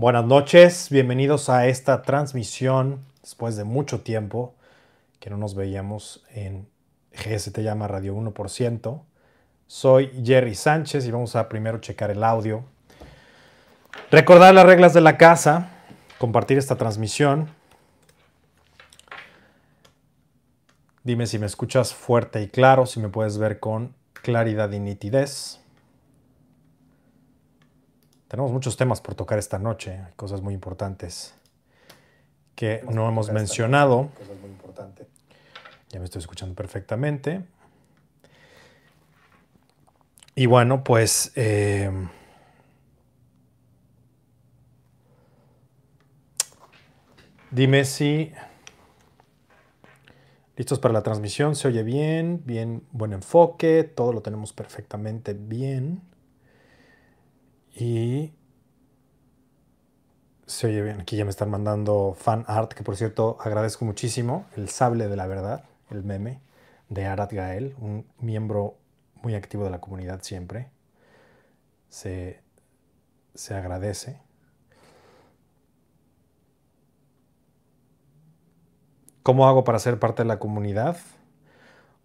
Buenas noches, bienvenidos a esta transmisión después de mucho tiempo que no nos veíamos en GS te llama Radio 1%. Soy Jerry Sánchez y vamos a primero checar el audio. Recordar las reglas de la casa, compartir esta transmisión. Dime si me escuchas fuerte y claro, si me puedes ver con claridad y nitidez. Tenemos muchos temas por tocar esta noche, cosas muy importantes que no hemos mencionado. Ya me estoy escuchando perfectamente. Y bueno, pues eh, dime si listos para la transmisión, se oye bien, bien, buen enfoque, todo lo tenemos perfectamente bien. Y se oye bien, aquí ya me están mandando fan art, que por cierto agradezco muchísimo, el sable de la verdad, el meme de Arat Gael, un miembro muy activo de la comunidad siempre. Se, se agradece. ¿Cómo hago para ser parte de la comunidad?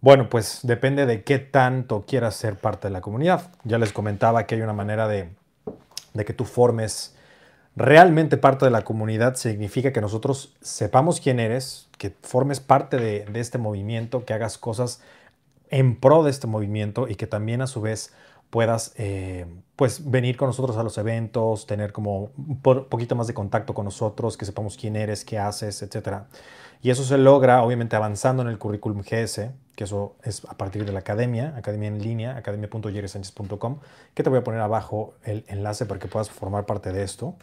Bueno, pues depende de qué tanto quieras ser parte de la comunidad. Ya les comentaba que hay una manera de de que tú formes realmente parte de la comunidad significa que nosotros sepamos quién eres, que formes parte de, este movimiento, que hagas cosas en pro de este movimiento y que también a su vez puedas eh, pues venir con nosotros a los eventos, tener como un poquito más de contacto con nosotros, que sepamos quién eres, qué haces, etcétera. Y eso se logra obviamente avanzando en el currículum GS, que eso es a partir de la academia, academia en línea, academia.yeresanchez.com, que te voy a poner abajo el enlace para que puedas formar parte de esto.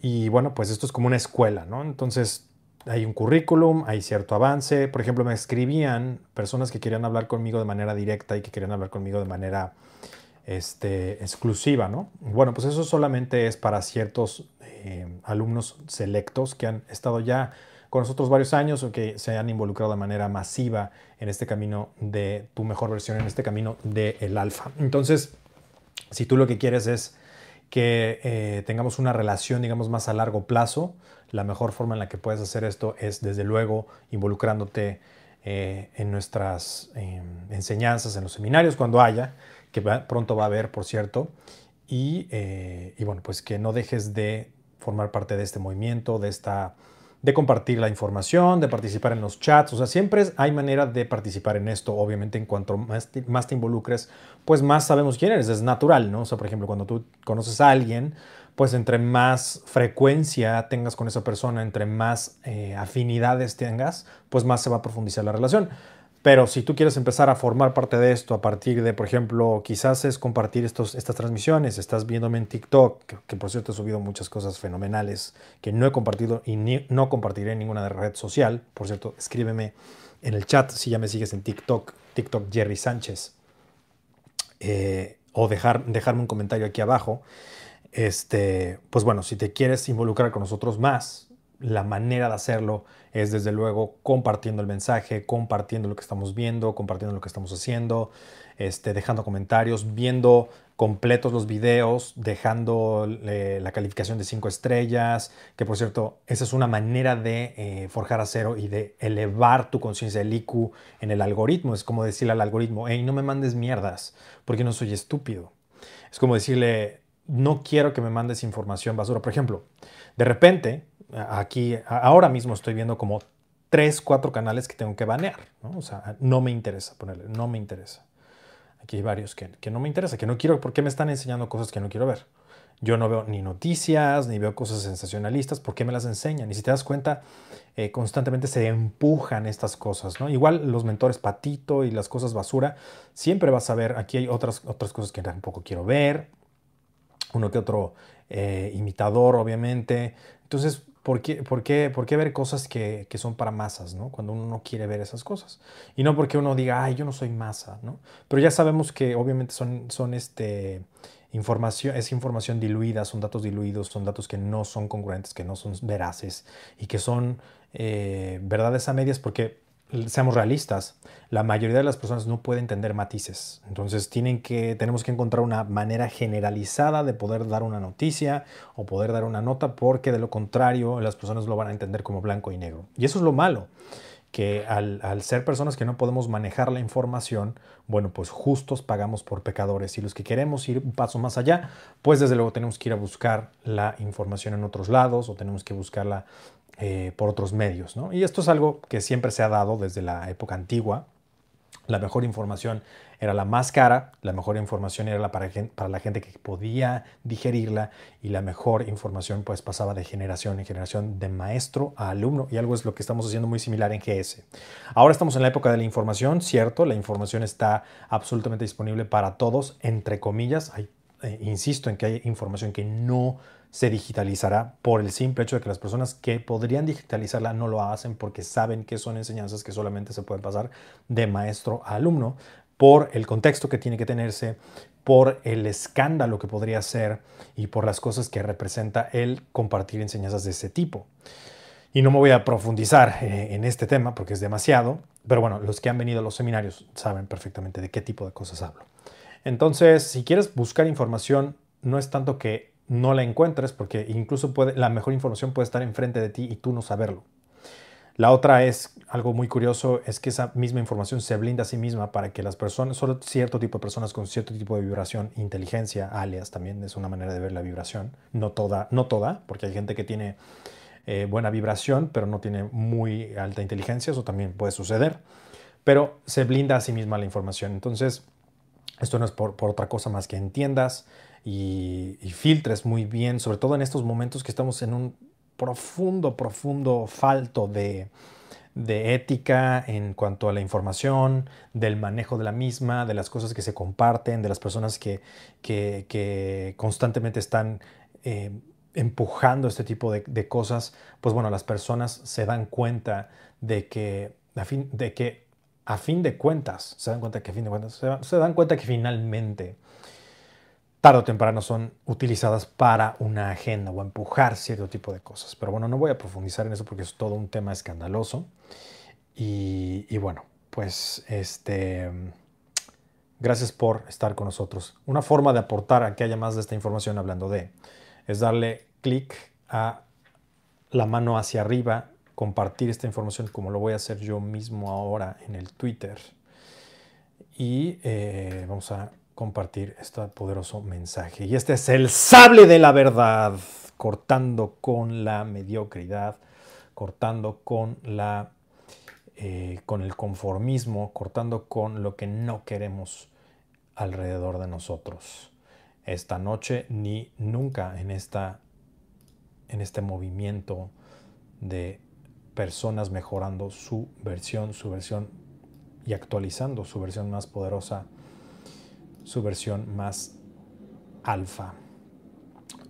Y bueno, pues esto es como una escuela, ¿no? Entonces hay un currículum, hay cierto avance. Por ejemplo, me escribían personas que querían hablar conmigo de manera directa y que querían hablar conmigo de manera este, exclusiva, ¿no? Bueno, pues eso solamente es para ciertos eh, alumnos selectos que han estado ya con nosotros varios años o que se han involucrado de manera masiva en este camino de tu mejor versión, en este camino del el alfa. Entonces, si tú lo que quieres es que eh, tengamos una relación, digamos, más a largo plazo, la mejor forma en la que puedes hacer esto es, desde luego, involucrándote eh, en nuestras em, enseñanzas, en los seminarios, cuando haya, que pronto va a haber, por cierto, y, eh, y bueno, pues que no dejes de formar parte de este movimiento, de esta de compartir la información, de participar en los chats. O sea, siempre hay manera de participar en esto. Obviamente, en cuanto más te, involucres, pues más sabemos quién eres. Es natural, ¿no? O sea, por ejemplo, cuando tú conoces a alguien, pues entre más frecuencia tengas con esa persona, entre más eh, afinidades tengas, pues más se va a profundizar la relación. Pero si tú quieres empezar a formar parte de esto a partir de, por ejemplo, quizás es compartir estos, estas transmisiones, estás viéndome en TikTok, que, por cierto he subido muchas cosas fenomenales que no he compartido y no compartiré en ninguna red social. Por cierto, escríbeme en el chat si ya me sigues en TikTok, TikTok Jerry Sánchez, eh, o dejar, dejarme un comentario aquí abajo. Este, pues bueno, si te quieres involucrar con nosotros más, la manera de hacerlo es desde luego compartiendo el mensaje, compartiendo lo que estamos viendo, compartiendo lo que estamos haciendo, este, dejando comentarios, viendo completos los videos, dejando la calificación de 5 estrellas, que por cierto, esa es una manera de eh, forjar acero y de elevar tu conciencia del IQ en el algoritmo. Es como decirle al algoritmo, hey, no me mandes mierdas, porque no soy estúpido. Es como decirle, no quiero que me mandes información basura. Por ejemplo, de repente aquí, ahora mismo estoy viendo como tres, cuatro canales que tengo que banear, ¿no? O sea, no me interesa ponerle, no me interesa. Aquí hay varios que, que no me interesa, que no quiero, porque me están enseñando cosas que no quiero ver. Yo no veo ni noticias, ni veo cosas sensacionalistas, ¿por qué me las enseñan? Y si te das cuenta, eh, constantemente se empujan estas cosas, ¿no? Igual los mentores patito y las cosas basura, siempre vas a ver, aquí hay otras, otras cosas que tampoco quiero ver, uno que otro eh, imitador, obviamente. Entonces, ¿Por qué, por qué, por qué ver cosas que, que, son para masas, ¿no? Cuando uno no quiere ver esas cosas. Y no porque uno diga, ay, yo no soy masa, ¿no? Pero ya sabemos que obviamente son, son este, información, es información diluida, son datos diluidos, son datos que no son congruentes, que no son veraces y que son eh, verdades a medias porque seamos realistas, la mayoría de las personas no pueden entender matices. Entonces tienen que, tenemos que encontrar una manera generalizada de poder dar una noticia o poder dar una nota, porque de lo contrario las personas lo van a entender como blanco y negro. Y eso es lo malo que al, ser personas que no podemos manejar la información, bueno, pues justos pagamos por pecadores. Y los que queremos ir un paso más allá, pues desde luego tenemos que ir a buscar la información en otros lados o tenemos que buscarla eh, por otros medios. ¿no? Y esto es algo que siempre se ha dado desde la época antigua. La mejor información era la más cara, la mejor información era la para, para, la gente que podía digerirla y la mejor información pues pasaba de generación en generación, de maestro a alumno y algo es lo que estamos haciendo muy similar en GS. Ahora estamos en la época de la información, cierto, la información está absolutamente disponible para todos, entre comillas, eh, insisto en que hay información que no se digitalizará por el simple hecho de que las personas que podrían digitalizarla no lo hacen porque saben que son enseñanzas que solamente se pueden pasar de maestro a alumno por el contexto que tiene que tenerse, por el escándalo que podría ser y por las cosas que representa el compartir enseñanzas de ese tipo. Y no me voy a profundizar eh, en este tema porque es demasiado, pero bueno, los que han venido a los seminarios saben perfectamente de qué tipo de cosas hablo. Entonces, si quieres buscar información, no es tanto que no la encuentres, porque incluso la mejor información puede estar enfrente de ti y tú no saberlo. La otra es algo muy curioso, es que esa misma información se blinda a sí misma para que las personas, solo cierto tipo de personas con cierto tipo de vibración, inteligencia, alias también es una manera de ver la vibración, no toda, no toda, porque hay gente que tiene eh, buena vibración, pero no tiene muy alta inteligencia, eso también puede suceder, pero se blinda a sí misma la información. Entonces, esto no es por otra cosa más que entiendas y, filtres muy bien, sobre todo en estos momentos que estamos en un profundo, profundo falto de, ética en cuanto a la información, del manejo de la misma, de las cosas que se comparten, de las personas que, que, constantemente están eh, empujando este tipo de, cosas, pues bueno, las personas se dan cuenta de que, a fin, de que a fin de cuentas, se dan cuenta que a fin de cuentas, se dan cuenta que finalmente tarde o temprano son utilizadas para una agenda o empujar cierto tipo de cosas. Pero bueno, no voy a profundizar en eso porque es todo un tema escandaloso. Y, bueno, pues este, gracias por estar con nosotros. Una forma de aportar a que haya más de esta información hablando de es darle clic a la mano hacia arriba, compartir esta información como lo voy a hacer yo mismo ahora en el Twitter. Y eh, vamos a compartir este poderoso mensaje. Y este es el sable de la verdad, cortando con la mediocridad, cortando con la eh, con el conformismo, cortando con lo que no queremos alrededor de nosotros. Esta noche ni nunca en, esta, en este movimiento de personas mejorando su versión, su versión y actualizando su versión más poderosa su versión más alfa.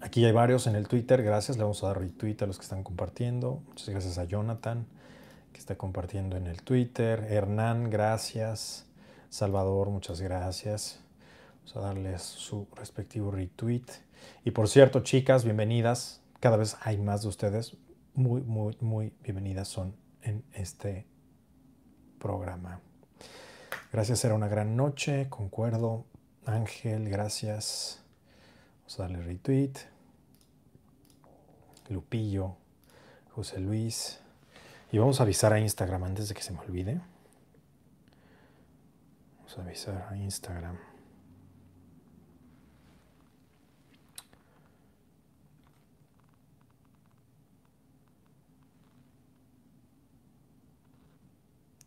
Aquí hay varios en el Twitter, gracias. Le vamos a dar retweet a los que están compartiendo. Muchas gracias a Jonathan, que está compartiendo en el Twitter. Hernán, gracias. Salvador, muchas gracias. Vamos a darles su respectivo retweet. Y por cierto, chicas, bienvenidas. Cada vez hay más de ustedes. Muy, muy, muy bienvenidas son en este programa. Gracias, era una gran noche, concuerdo. Ángel, gracias. Vamos a darle retweet. Lupillo, José Luis. Y vamos a avisar a Instagram antes de que se me olvide. Vamos a avisar a Instagram.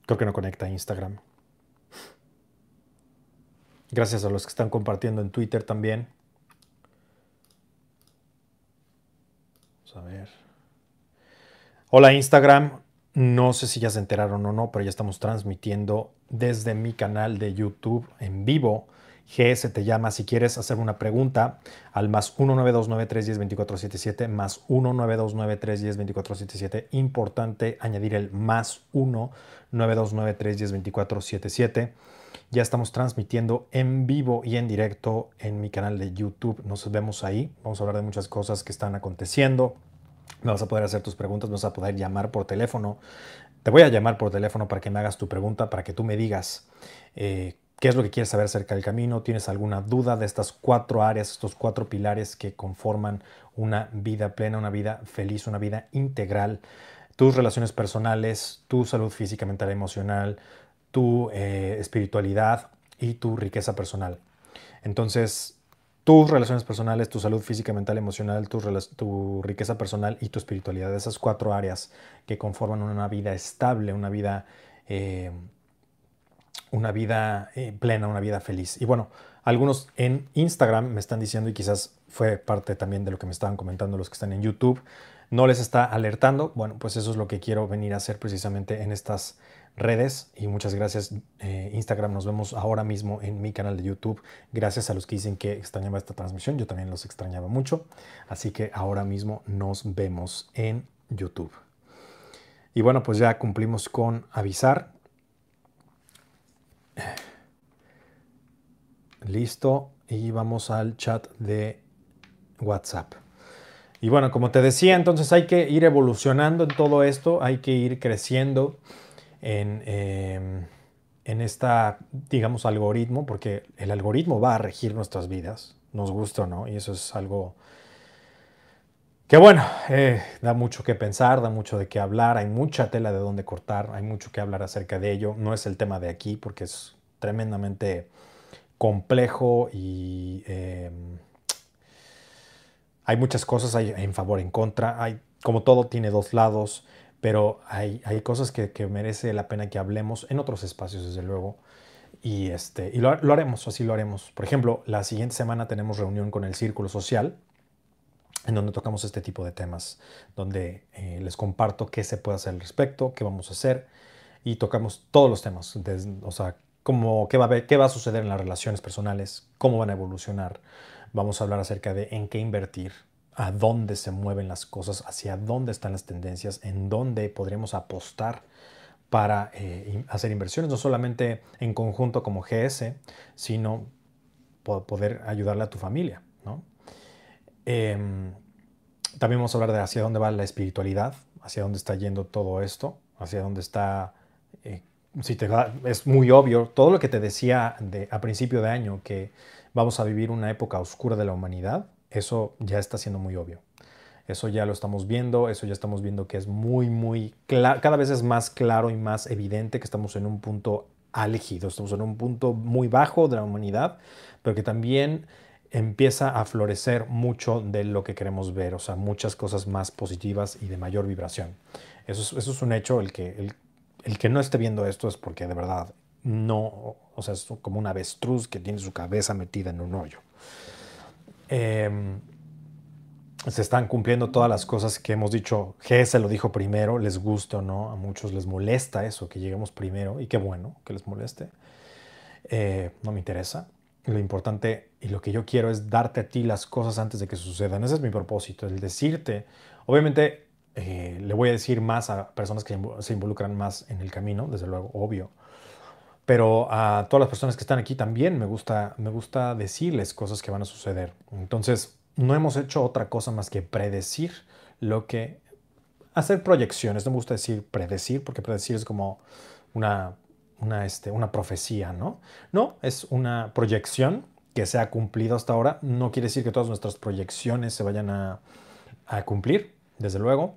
Creo que no conecta a Instagram. Gracias a los que están compartiendo en Twitter también. Vamos a ver. Hola Instagram. No sé si ya se enteraron o no, pero ya estamos transmitiendo desde mi canal de YouTube en vivo. GS te llama si quieres hacer una pregunta al más 19293102477 más 19293102477. Importante añadir el más 19293102477. Ya estamos transmitiendo en vivo y en directo en mi canal de YouTube. Nos vemos ahí. Vamos a hablar de muchas cosas que están aconteciendo. Me vas a poder hacer tus preguntas, me vas a poder llamar por teléfono te voy a llamar por teléfono para que me hagas tu pregunta, para que tú me digas eh, qué es lo que quieres saber acerca del camino, tienes alguna duda de estas cuatro áreas, estos cuatro pilares que conforman una vida plena, una vida feliz, una vida integral, tus relaciones personales, tu salud física, mental, emocional, tu eh, espiritualidad y tu riqueza personal. Entonces, tus relaciones personales, tu salud física, mental, emocional, tu, riqueza personal y tu espiritualidad. Esas cuatro áreas que conforman una vida estable, una vida, eh, una vida eh, plena, una vida feliz. Y bueno, algunos en Instagram me están diciendo, y quizás fue parte también de lo que me estaban comentando los que están en YouTube, no les está alertando. Bueno, pues eso es lo que quiero venir a hacer precisamente en estas redes y muchas gracias eh, Instagram. Nos vemos ahora mismo en mi canal de YouTube. Gracias a los que dicen que extrañaba esta transmisión. Yo también los extrañaba mucho. Así que ahora mismo nos vemos en YouTube. Y bueno, pues ya cumplimos con avisar. Listo. Y vamos al chat de WhatsApp. Y bueno, como te decía, entonces hay que ir evolucionando en todo esto, hay que ir creciendo en, eh, en esta, digamos, algoritmo, porque el algoritmo va a regir nuestras vidas, nos gusta o no, y eso es algo que bueno, eh, da mucho que pensar, da mucho de qué hablar, hay mucha tela de dónde cortar, hay mucho que hablar acerca de ello, no es el tema de aquí porque es tremendamente complejo y eh, hay muchas cosas hay en favor, en contra, hay, como todo tiene dos lados, pero hay, hay cosas que, que, merece la pena que hablemos en otros espacios, desde luego. Y, este, y lo, haremos, así lo haremos. Por ejemplo, la siguiente semana tenemos reunión con el Círculo Social, en donde tocamos este tipo de temas, donde eh, les comparto qué se puede hacer al respecto, qué vamos a hacer, y tocamos todos los temas, o sea, cómo, qué, va qué va a suceder en las relaciones personales, cómo van a evolucionar. Vamos a hablar acerca de en qué invertir, a dónde se mueven las cosas, hacia dónde están las tendencias, en dónde podríamos apostar para eh, hacer inversiones, no solamente en conjunto como GS, sino poder ayudarle a tu familia. Em, también vamos a hablar de hacia dónde va la espiritualidad, hacia dónde está yendo todo esto, hacia dónde está... Eh, es muy obvio, todo lo que te decía de, a principio de año, que vamos a vivir una época oscura de la humanidad, eso ya está siendo muy obvio. Eso ya lo estamos viendo, eso ya estamos viendo que es muy, muy claro, cada vez es más claro y más evidente que estamos en un punto álgido, estamos en un punto muy bajo de la humanidad, pero que también empieza a florecer mucho de lo que queremos ver, o sea, muchas cosas más positivas y de mayor vibración. Eso es, eso es un hecho, el que, el, el que no esté viendo esto es porque de verdad no, o sea, es como un avestruz que tiene su cabeza metida en un hoyo. Em, se están cumpliendo todas las cosas que hemos dicho. GS lo dijo primero, les gusta o no, a muchos les molesta eso, que lleguemos primero, y qué bueno que les moleste. Eh, no me interesa. Lo importante y lo que yo quiero es darte a ti las cosas antes de que sucedan. Ese es mi propósito, el decirte. Obviamente eh, le voy a decir más a personas que se involucran más en el camino, desde luego, obvio pero a todas las personas que están aquí también me gusta, me gusta decirles cosas que van a suceder. Entonces, no hemos hecho otra cosa más que predecir lo que... Hacer proyecciones, no me gusta decir predecir, porque predecir es como una, una, este, una profecía, ¿no? No, es una proyección que se ha cumplido hasta ahora. No quiere decir que todas nuestras proyecciones se vayan a, a cumplir, desde luego.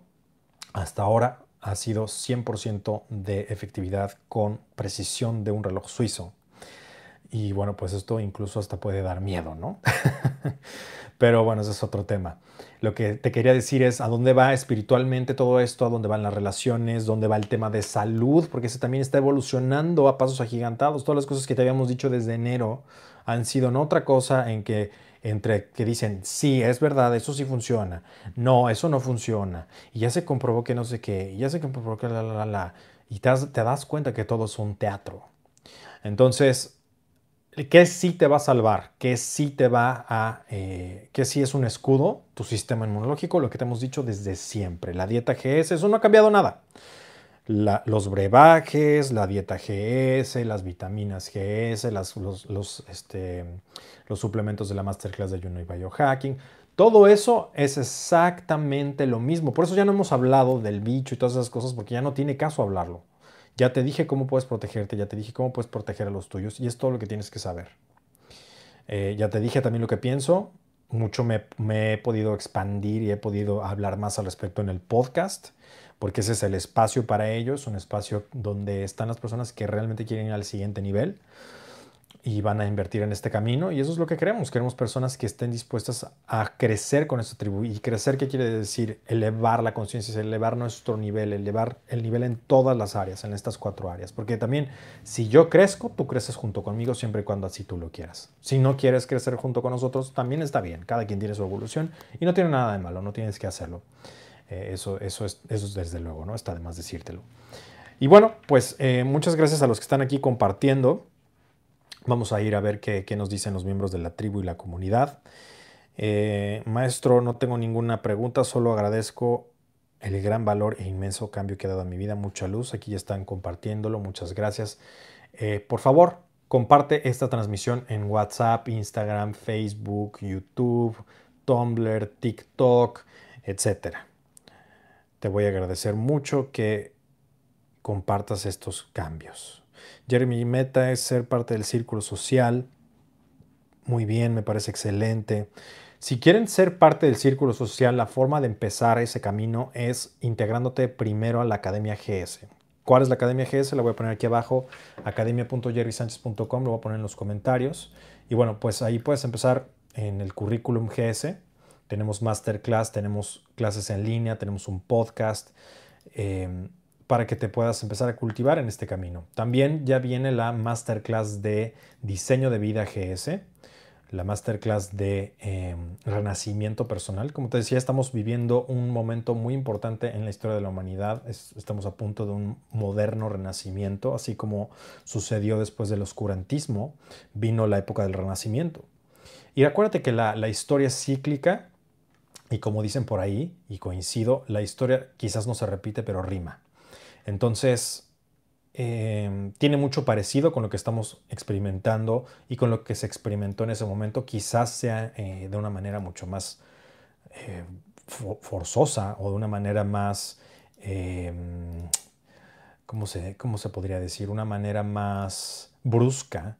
Hasta ahora ha sido 100% de efectividad con precisión de un reloj suizo. Y bueno, pues esto incluso hasta puede dar miedo, ¿no? Pero bueno, ese es otro tema. Lo que te quería decir es a dónde va espiritualmente todo esto, a dónde van las relaciones, dónde va el tema de salud, porque ese también está evolucionando a pasos agigantados. Todas las cosas que te habíamos dicho desde enero han sido en otra cosa en que entre que dicen, sí, es verdad, eso sí funciona, no, eso no funciona, y ya se comprobó que no sé qué, ya se comprobó que la, la, la, la, y te te das cuenta que todo es un teatro. Entonces, ¿qué sí te va a salvar? ¿Qué sí te va a, eh, qué sí es un escudo? Tu sistema inmunológico, lo que te hemos dicho desde siempre. La dieta GS, eso no ha cambiado nada los brebajes, la dieta GS, las vitaminas GS, este, los suplementos de la Masterclass de Juno y Biohacking, Todo eso es exactamente lo mismo. Por eso ya no hemos hablado del bicho y todas esas cosas, porque ya no tiene caso hablarlo. Ya te dije cómo puedes protegerte, ya te dije cómo puedes proteger a los tuyos y es todo lo que tienes que saber. Eh, ya te dije también lo que pienso. Mucho me he podido expandir y he podido hablar más al respecto en el podcast porque ese es el espacio para ellos, un espacio donde están las personas que realmente quieren ir al siguiente nivel y van a invertir en este camino. Y eso es lo que queremos. Queremos personas que estén dispuestas a crecer con esta tribu. ¿Y crecer qué quiere decir? Elevar la conciencia, elevar nuestro nivel, elevar el nivel en todas las áreas, en estas cuatro áreas. Porque también, si yo crezco, tú creces junto conmigo siempre y cuando así tú lo quieras. Si no quieres crecer junto con nosotros, también está bien. Cada quien tiene su evolución y no tiene nada de malo, no tienes que hacerlo. Eh, eso, eso, es, eso es desde luego, ¿no? Está de más decírtelo. Y bueno, pues eh, muchas gracias a los que están aquí compartiendo. Vamos a ir a ver qué, nos dicen los miembros de la tribu y la comunidad. Eh, maestro, no tengo ninguna pregunta, solo agradezco el gran valor e inmenso cambio que ha dado a mi vida. Mucha luz, aquí ya están compartiéndolo, muchas gracias. Por favor, comparte esta transmisión en WhatsApp, Instagram, Facebook, YouTube, Tumblr, TikTok, etc. Te voy a agradecer mucho que compartas estos cambios. Jeremy, mi meta es ser parte del círculo social. Muy bien, me parece excelente. Si quieren ser parte del círculo social, la forma de empezar ese camino es integrándote primero a la Academia GS. ¿Cuál es la Academia GS? La voy a poner aquí abajo, academia.jerrysanchez.com, lo voy a poner en los comentarios. Y bueno, pues ahí puedes empezar en el currículum GS. Tenemos masterclass, tenemos clases en línea, tenemos un podcast. Eh, para que te puedas empezar a cultivar en este camino. También ya viene la masterclass de diseño de vida GS, la masterclass de em, renacimiento personal. Como te decía, estamos viviendo un momento muy importante en la historia de la humanidad. estamos a punto de un moderno renacimiento, así como sucedió después del oscurantismo, vino la época del renacimiento. Y acuérdate que la, la historia cíclica y como dicen por ahí, y coincido, la historia quizás no se repite, pero rima. Entonces, em, tiene mucho parecido con lo que estamos experimentando y con lo que se experimentó en ese momento, quizás sea eh, de una manera mucho más eh, forzosa o de una manera más, em, ¿cómo, se, ¿cómo, se, podría decir? Una manera más brusca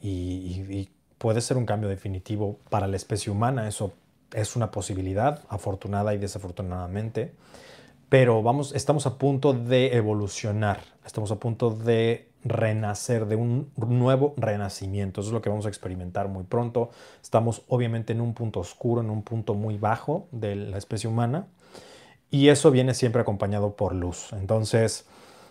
y puede ser un cambio definitivo para la especie humana, eso es una posibilidad, afortunada y desafortunadamente pero vamos, estamos a punto de evolucionar, estamos a punto de renacer, de un nuevo renacimiento. Eso es lo que vamos a experimentar muy pronto. Estamos obviamente en un punto oscuro, en un punto muy bajo de la especie humana, y eso viene siempre acompañado por luz. Entonces,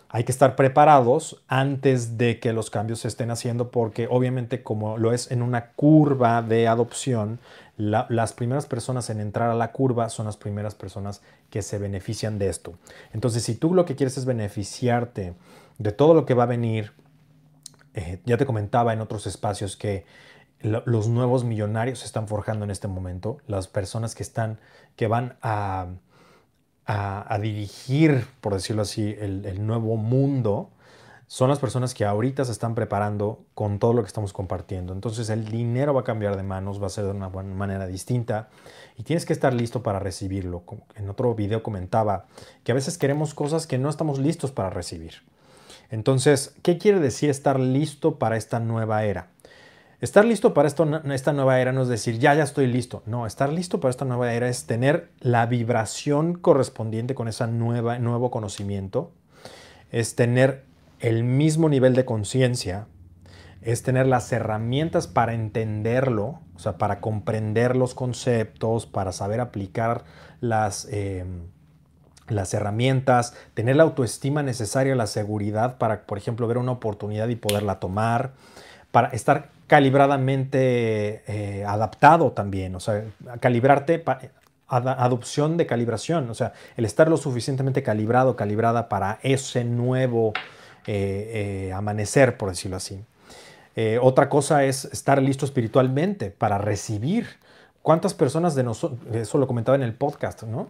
hay que estar preparados antes de que los cambios se estén haciendo porque obviamente como lo es en una curva de adopción, las primeras personas en entrar a la curva son las primeras personas que se benefician de esto. Entonces, si tú lo que quieres es beneficiarte de todo lo que va a venir, eh, ya te comentaba en otros espacios que los nuevos millonarios se están forjando en este momento, las personas que están, que van a a, dirigir, por decirlo así, el, nuevo mundo, son las personas que ahorita se están preparando con todo lo que estamos compartiendo. Entonces el dinero va a cambiar de manos, va a ser de una manera distinta y tienes que estar listo para recibirlo. En otro video comentaba que a veces queremos cosas que no estamos listos para recibir. Entonces, ¿qué quiere decir estar listo para esta nueva era? Estar listo para esto, esta nueva era no es decir, ya, ya estoy listo. No, estar listo para esta nueva era es tener la vibración correspondiente con ese nuevo conocimiento, es tener el mismo nivel de conciencia, es tener las herramientas para entenderlo, o sea, para comprender los conceptos, para saber aplicar las, em, las herramientas, tener la autoestima necesaria, la seguridad para, por ejemplo, ver una oportunidad y poderla tomar, para estar calibradamente eh, adaptado también, o sea, calibrarte, adopción de calibración, o sea, el estar lo suficientemente calibrado, calibrada para ese nuevo eh, eh, amanecer, por decirlo así. otra cosa es estar listo espiritualmente para recibir. ¿Cuántas personas de nosotros, eso lo comentaba en el podcast, ¿no?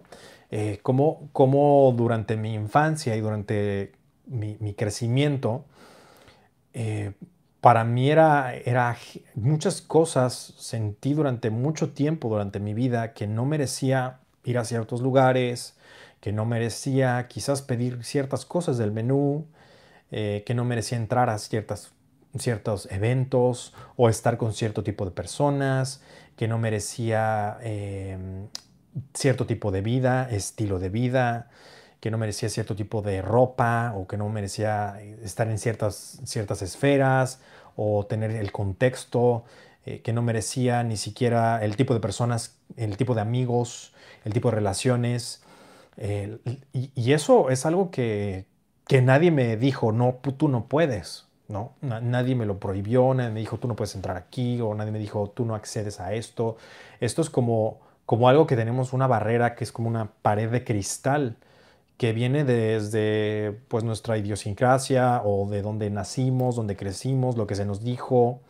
cómo, durante mi infancia y durante mi crecimiento, para mí era, era muchas cosas, sentí durante mucho tiempo, durante mi vida, que no merecía ir a ciertos lugares, que no merecía quizás pedir ciertas cosas del menú, eh, que no merecía entrar a ciertas, ciertos eventos o estar con cierto tipo de personas, que no merecía em, cierto tipo de vida, estilo de vida, que no merecía cierto tipo de ropa o que no merecía estar en ciertas, ciertas esferas o tener el contexto, eh, que no merecía ni siquiera el tipo de personas, el tipo de amigos, el tipo de relaciones. y, eso es algo que, que, nadie me dijo, no, tú no puedes. ¿no? Nadie me lo prohibió, nadie me dijo, tú no puedes entrar aquí, o nadie me dijo, tú no accedes a esto. Esto es como, como algo que tenemos una barrera que es como una pared de cristal que viene desde pues, nuestra idiosincrasia o de donde nacimos, donde crecimos, lo que se nos dijo.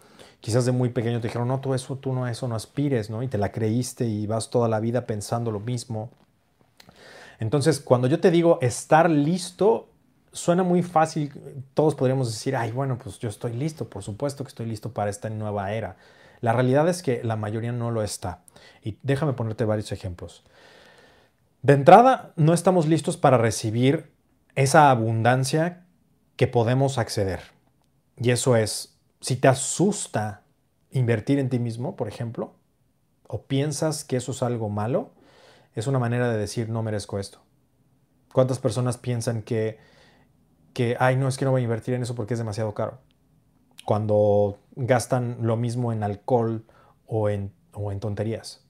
Quizás de muy pequeño te dijeron, no, tú eso, tú no, eso no aspires, ¿no? Y te la creíste y vas toda la vida pensando lo mismo. Entonces, cuando yo te digo estar listo, suena muy fácil. Todos podríamos decir, ay, bueno, pues yo estoy listo, por supuesto que estoy listo para esta nueva era. La realidad es que la mayoría no lo está. Y déjame ponerte varios ejemplos. De entrada, no estamos listos para recibir esa abundancia que podemos acceder. Y eso es, si te asusta invertir en ti mismo, por ejemplo, o piensas que eso es algo malo, es una manera de decir no merezco esto. ¿Cuántas personas piensan que, que, ay, no, es que no voy a invertir en eso porque es demasiado caro? Cuando gastan lo mismo en alcohol o en, o en tonterías.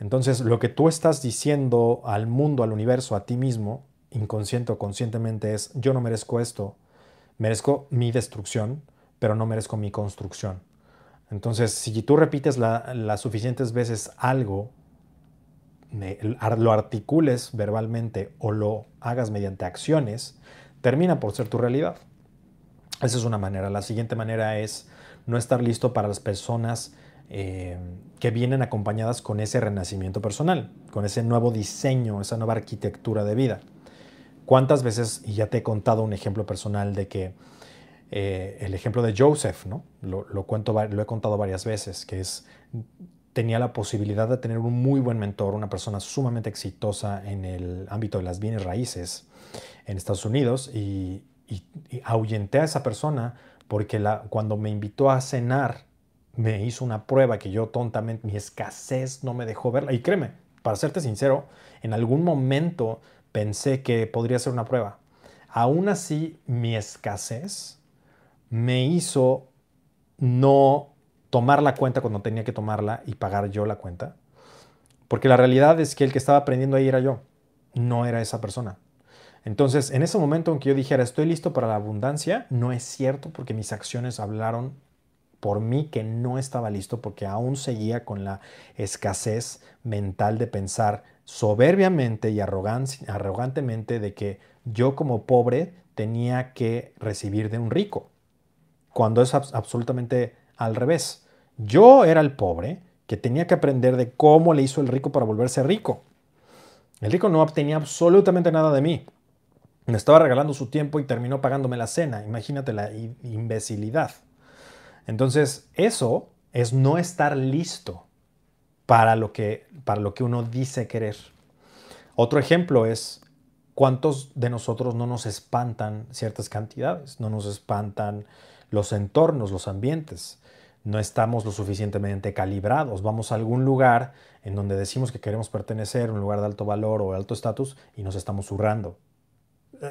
Entonces, lo que tú estás diciendo al mundo, al universo, a ti mismo, inconsciente o conscientemente, es yo no merezco esto, merezco mi destrucción, pero no merezco mi construcción. Entonces, si tú repites las suficientes veces algo, lo articules verbalmente o lo hagas mediante acciones, termina por ser tu realidad. Esa es una manera. La siguiente manera es no estar listo para las personas eh, que vienen acompañadas con ese renacimiento personal, con ese nuevo diseño, esa nueva arquitectura de vida. ¿Cuántas veces, y ya te he contado un ejemplo personal de que eh, el ejemplo de Joseph, ¿no? Lo, cuento, lo he contado varias veces, que es, tenía la posibilidad de tener un muy buen mentor, una persona sumamente exitosa en el ámbito de las bienes raíces en Estados Unidos, y, ahuyenté a esa persona porque cuando me invitó a cenar me hizo una prueba que yo tontamente, mi escasez no me dejó verla. Y créeme, para serte sincero, en algún momento pensé que podría ser una prueba. Aún así, mi escasez me hizo no tomar la cuenta cuando tenía que tomarla y pagar yo la cuenta. Porque la realidad es que el que estaba aprendiendo ahí era yo, no era esa persona. Entonces, en ese momento en que yo dijera, estoy listo para la abundancia, no es cierto porque mis acciones hablaron por mí que no estaba listo porque aún seguía con la escasez mental de pensar soberbiamente y arrogantemente de que yo como pobre tenía que recibir de un rico, cuando es absolutamente al revés. Yo era el pobre que tenía que aprender de cómo le hizo el rico para volverse rico. El rico no obtenía absolutamente nada de mí. Me estaba regalando su tiempo y terminó pagándome la cena. Imagínate la imbecilidad. Entonces, eso es no estar listo para lo que, para lo que uno dice querer. Otro ejemplo es cuántos de nosotros no nos espantan ciertas cantidades, no nos espantan los entornos, los ambientes. No estamos lo suficientemente calibrados. Vamos a algún lugar en donde decimos que queremos pertenecer, un lugar de alto valor o alto estatus, y nos estamos zurrando.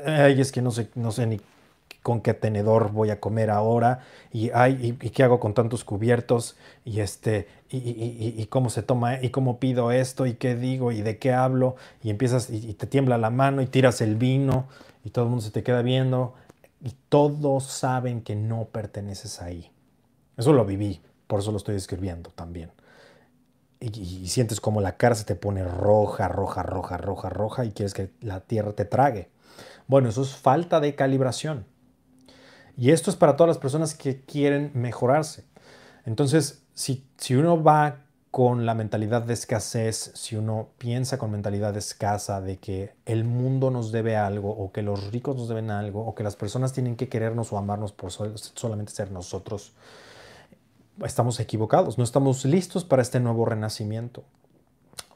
Ay, es que no sé, no sé ni con qué tenedor voy a comer ahora y, ay, y, qué hago con tantos cubiertos y, este, y, cómo se toma y cómo pido esto y qué digo y de qué hablo y empiezas y, te tiembla la mano y tiras el vino y todo el mundo se te queda viendo y todos saben que no perteneces ahí. Eso lo viví, por eso lo estoy escribiendo también. Y, sientes como la cara se te pone roja, roja, roja, roja, roja y quieres que la tierra te trague. Bueno, eso es falta de calibración. Y esto es para todas las personas que quieren mejorarse. Entonces, si, si uno va con la mentalidad de escasez, si uno piensa con mentalidad escasa de que el mundo nos debe algo o que los ricos nos deben algo o que las personas tienen que querernos o amarnos por solamente ser nosotros, estamos equivocados, no estamos listos para este nuevo renacimiento.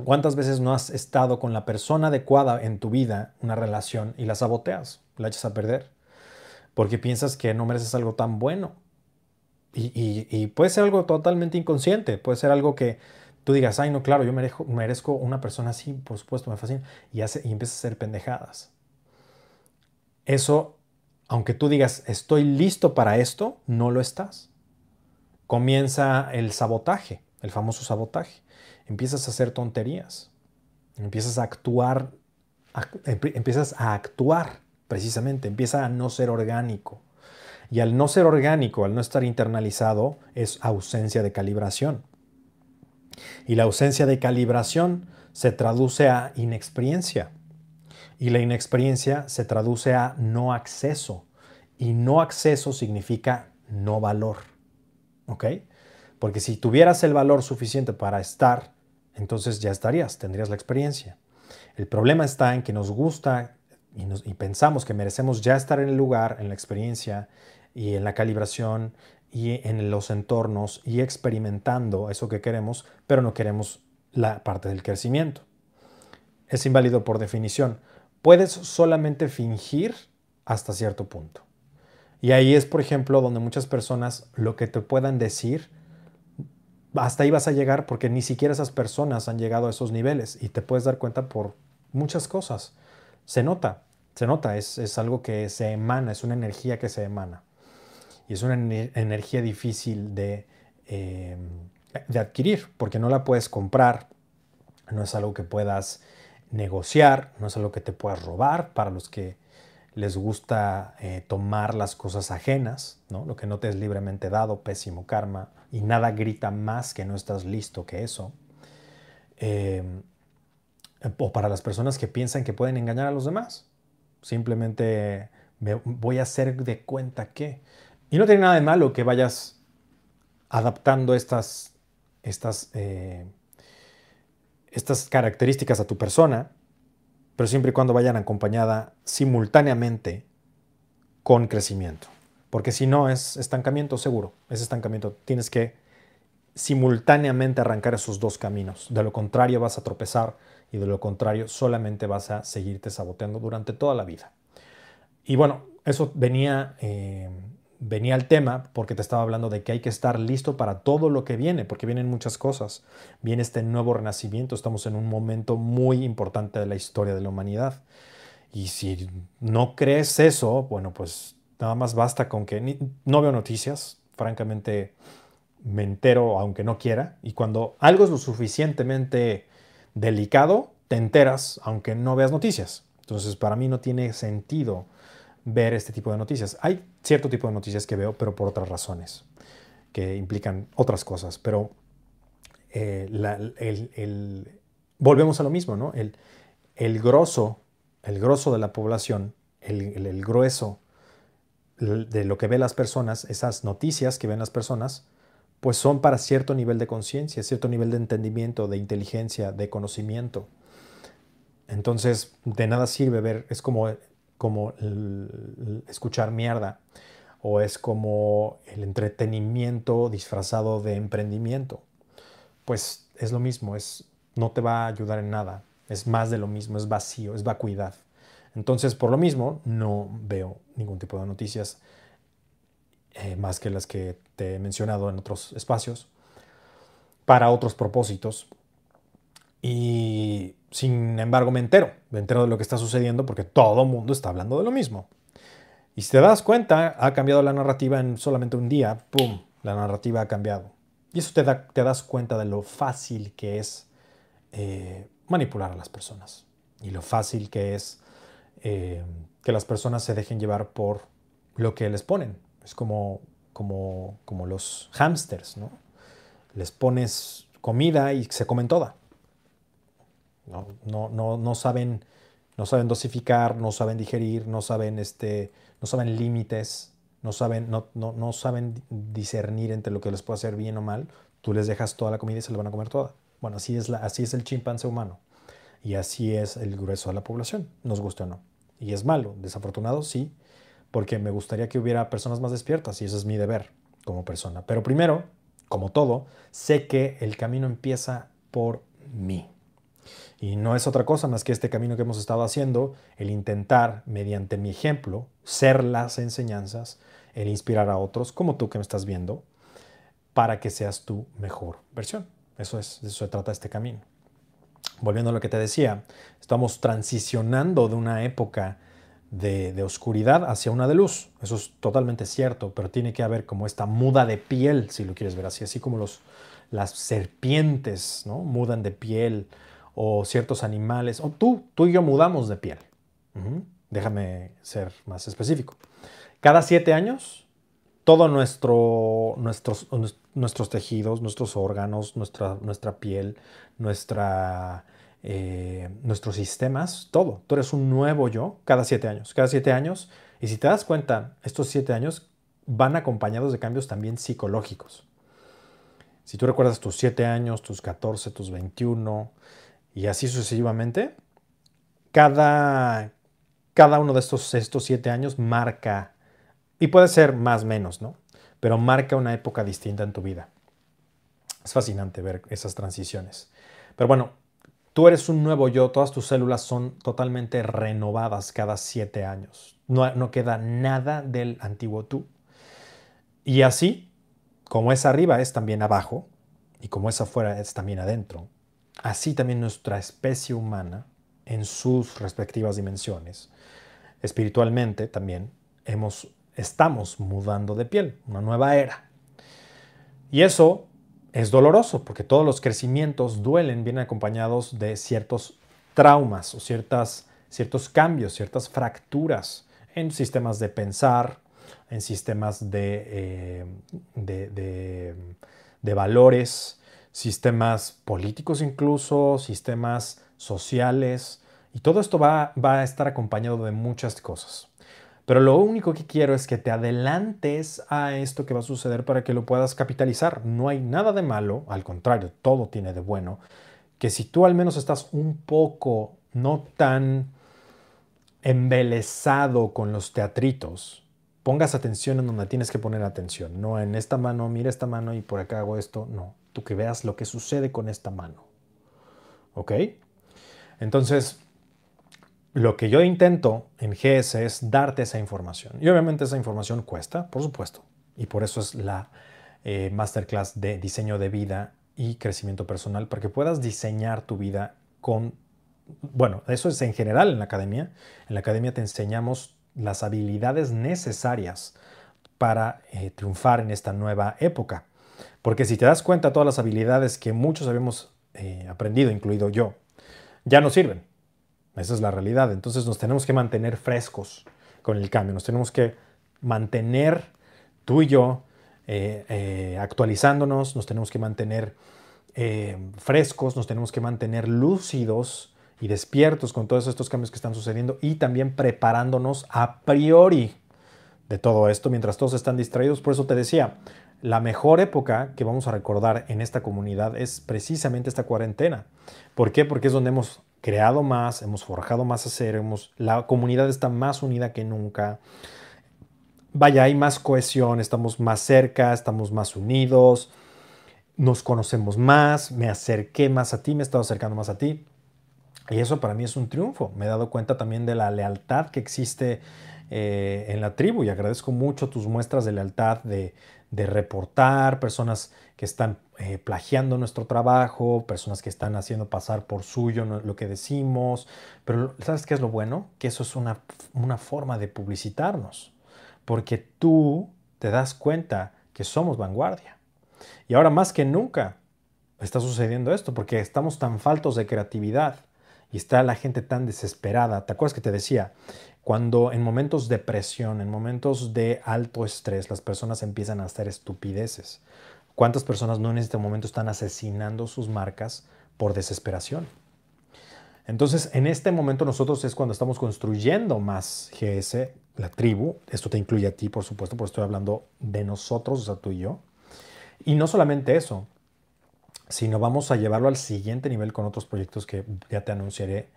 ¿Cuántas veces no has estado con la persona adecuada en tu vida, una relación, y la saboteas, la echas a perder? Porque piensas que no mereces algo tan bueno y, puede ser algo totalmente inconsciente, puede ser algo que tú digas, ay, no, claro, yo merezco, una persona así, por supuesto, me fascina, y empiezas a hacer pendejadas. Eso, aunque tú digas, estoy listo para esto, no lo estás. Comienza el sabotaje, el famoso sabotaje. Empiezas a hacer tonterías, empiezas a actuar, empiezas a actuar precisamente, empieza a no ser orgánico. Y al no ser orgánico, al no estar internalizado, es ausencia de calibración. Y la ausencia de calibración se traduce a inexperiencia. Y la inexperiencia se traduce a no acceso. Y no acceso significa no valor. ¿Ok? Porque si tuvieras el valor suficiente para estar, entonces ya estarías, tendrías la experiencia. El problema está en que nos gusta y, pensamos que merecemos ya estar en el lugar, en la experiencia, y en la calibración y en los entornos y experimentando eso que queremos, pero no queremos la parte del crecimiento. Es inválido por definición. Puedes solamente fingir hasta cierto punto. Y ahí es, por ejemplo, donde muchas personas lo que te puedan decir, hasta ahí vas a llegar porque ni siquiera esas personas han llegado a esos niveles y te puedes dar cuenta por muchas cosas. Se nota, se nota, es, es algo que se emana, es una energía que se emana y es una energía difícil de, em, de adquirir porque no la puedes comprar, no es algo que puedas negociar, no es algo que te puedas robar para los que les gusta eh, tomar las cosas ajenas, ¿no? lo que no te es libremente dado, pésimo karma, y nada grita más que no estás listo que eso. Em, o para las personas que piensan que pueden engañar a los demás. Simplemente me voy a hacer de cuenta que y no tiene nada de malo que vayas adaptando estas, estas, eh, estas características a tu persona, pero siempre y cuando vayan acompañadas simultáneamente con crecimiento. Porque si no es estancamiento seguro, es estancamiento. Tienes que simultáneamente arrancar esos dos caminos. De lo contrario vas a tropezar y de lo contrario solamente vas a seguirte saboteando durante toda la vida. Y bueno, eso venía eh, venía el tema porque te estaba hablando de que hay que estar listo para todo lo que viene, porque vienen muchas cosas. Viene este nuevo renacimiento, estamos en un momento muy importante de la historia de la humanidad. Y si no crees eso, bueno, pues nada más basta con que no veo noticias, francamente me entero aunque no quiera, y cuando algo es lo suficientemente delicado, te enteras aunque no veas noticias. Entonces, para mí no tiene sentido ver este tipo de noticias. Hay cierto tipo de noticias que veo, pero por otras razones, que implican otras cosas. Pero eh, volvemos a lo mismo, ¿no? El, el el grosso de la población, el, grueso de lo que ven las personas, esas noticias que ven las personas, pues son para cierto nivel de conciencia, cierto nivel de entendimiento, de inteligencia, de conocimiento. Entonces, de nada sirve ver, es como como escuchar mierda o es como el entretenimiento disfrazado de emprendimiento. Pues es lo mismo, es, no te va a ayudar en nada, es más de lo mismo, es vacío, es vacuidad. Entonces, por lo mismo, no veo ningún tipo de noticias eh, más que las que te he mencionado en otros espacios para otros propósitos. Y sin embargo, me entero, me entero de lo que está sucediendo porque todo el mundo está hablando de lo mismo. Y si te das cuenta, ha cambiado la narrativa en solamente un día, ¡pum! La narrativa ha cambiado. Y eso te, da, te das cuenta de lo fácil que es eh, manipular a las personas. Y lo fácil que es eh, que las personas se dejen llevar por lo que les ponen. Es como, como, como los hámsters, ¿no? Les pones comida y se comen toda. No, no, no, saben, no saben dosificar, no saben digerir, no saben, este, no saben límites, no saben, no, no, saben discernir entre lo que les puede hacer bien o mal. Tú les dejas toda la comida y se la van a comer toda. Bueno, así es, la, así es el chimpancé humano. Y así es el grueso de la población, nos guste o no. Y es malo, desafortunado, sí, porque me gustaría que hubiera personas más despiertas y ese es mi deber como persona. Pero primero, como todo, sé que el camino empieza por mí. Y no es otra cosa más que este camino que hemos estado haciendo, el intentar, mediante mi ejemplo, ser las enseñanzas, el inspirar a otros, como tú que me estás viendo, para que seas tu mejor versión. Eso es, de eso se trata este camino. Volviendo a lo que te decía, estamos transicionando de una época de, oscuridad hacia una de luz. Eso es totalmente cierto, pero tiene que haber como esta muda de piel, si lo quieres ver así, así como los, las serpientes ¿no? mudan de piel o ciertos animales, o tú, tú y yo mudamos de piel. Déjame ser más específico. Cada siete años, todo nuestro, nuestros, nuestros tejidos, nuestros órganos, nuestra, nuestra piel, nuestra, eh, nuestros sistemas, todo. Tú eres un nuevo yo cada siete años. Cada siete años. Y si te das cuenta, estos siete años van acompañados de cambios también psicológicos. Si tú recuerdas tus siete años, tus 14, tus 21, y así sucesivamente, cada, cada uno de estos, estos siete años marca, y puede ser más menos, ¿no? Pero marca una época distinta en tu vida. Es fascinante ver esas transiciones. Pero bueno, tú eres un nuevo yo, todas tus células son totalmente renovadas cada siete años. No, no queda nada del antiguo tú. Y así, como es arriba, es también abajo, y como es afuera, es también adentro así también nuestra especie humana en sus respectivas dimensiones. Espiritualmente también hemos, estamos mudando de piel, una nueva era. Y eso es doloroso porque todos los crecimientos duelen, vienen acompañados de ciertos traumas o ciertas, ciertos cambios, ciertas fracturas en sistemas de pensar, en sistemas de, eh, de, valores, sistemas políticos incluso, sistemas sociales, y todo esto va, va, a estar acompañado de muchas cosas. Pero lo único que quiero es que te adelantes a esto que va a suceder para que lo puedas capitalizar. No hay nada de malo, al contrario, todo tiene de bueno, que si tú al menos estás un poco no tan embelesado con los teatritos, pongas atención en donde tienes que poner atención, no en esta mano, mira esta mano y por acá hago esto, no que veas lo que sucede con esta mano. ¿Ok? Entonces, lo que yo intento en GS es darte esa información. Y obviamente esa información cuesta, por supuesto. Y por eso es la eh, masterclass de diseño de vida y crecimiento personal, para que puedas diseñar tu vida con, bueno, eso es en general en la academia. En la academia te enseñamos las habilidades necesarias para eh, triunfar en esta nueva época. Porque si te das cuenta, todas las habilidades que muchos habíamos eh, aprendido, incluido yo, ya no sirven. Esa es la realidad. Entonces nos tenemos que mantener frescos con el cambio. Nos tenemos que mantener tú y yo eh, eh, actualizándonos, nos tenemos que mantener frescos, nos tenemos que mantener lúcidos y despiertos con todos estos cambios que están sucediendo y también preparándonos a priori de todo esto mientras todos están distraídos. Por eso te decía, la mejor época que vamos a recordar en esta comunidad es precisamente esta cuarentena. ¿Por qué? Porque es donde hemos creado más, hemos forjado más acero, hemos, la comunidad está más unida que nunca. Vaya, hay más cohesión, estamos más cerca, estamos más unidos, nos conocemos más, me acerqué más a ti, me he estado acercando más a ti. Y eso para mí es un triunfo. Me he dado cuenta también de la lealtad que existe eh, en la tribu y agradezco mucho tus muestras de lealtad, de, de reportar, personas que están eh, plagiando nuestro trabajo, personas que están haciendo pasar por suyo lo que decimos. Pero ¿sabes qué es lo bueno? Que eso es una, una forma de publicitarnos, porque tú te das cuenta que somos vanguardia. Y ahora más que nunca está sucediendo esto, porque estamos tan faltos de creatividad y está la gente tan desesperada. ¿Te acuerdas que te decía? Cuando en momentos de presión, en momentos de alto estrés, las personas empiezan a hacer estupideces. ¿Cuántas personas no en este momento están asesinando sus marcas por desesperación? Entonces, en este momento nosotros es cuando estamos construyendo más GS, la tribu. Esto te incluye a ti, por supuesto, porque estoy hablando de nosotros, o sea, tú y yo. Y no solamente eso, sino vamos a llevarlo al siguiente nivel con otros proyectos que ya te anunciaré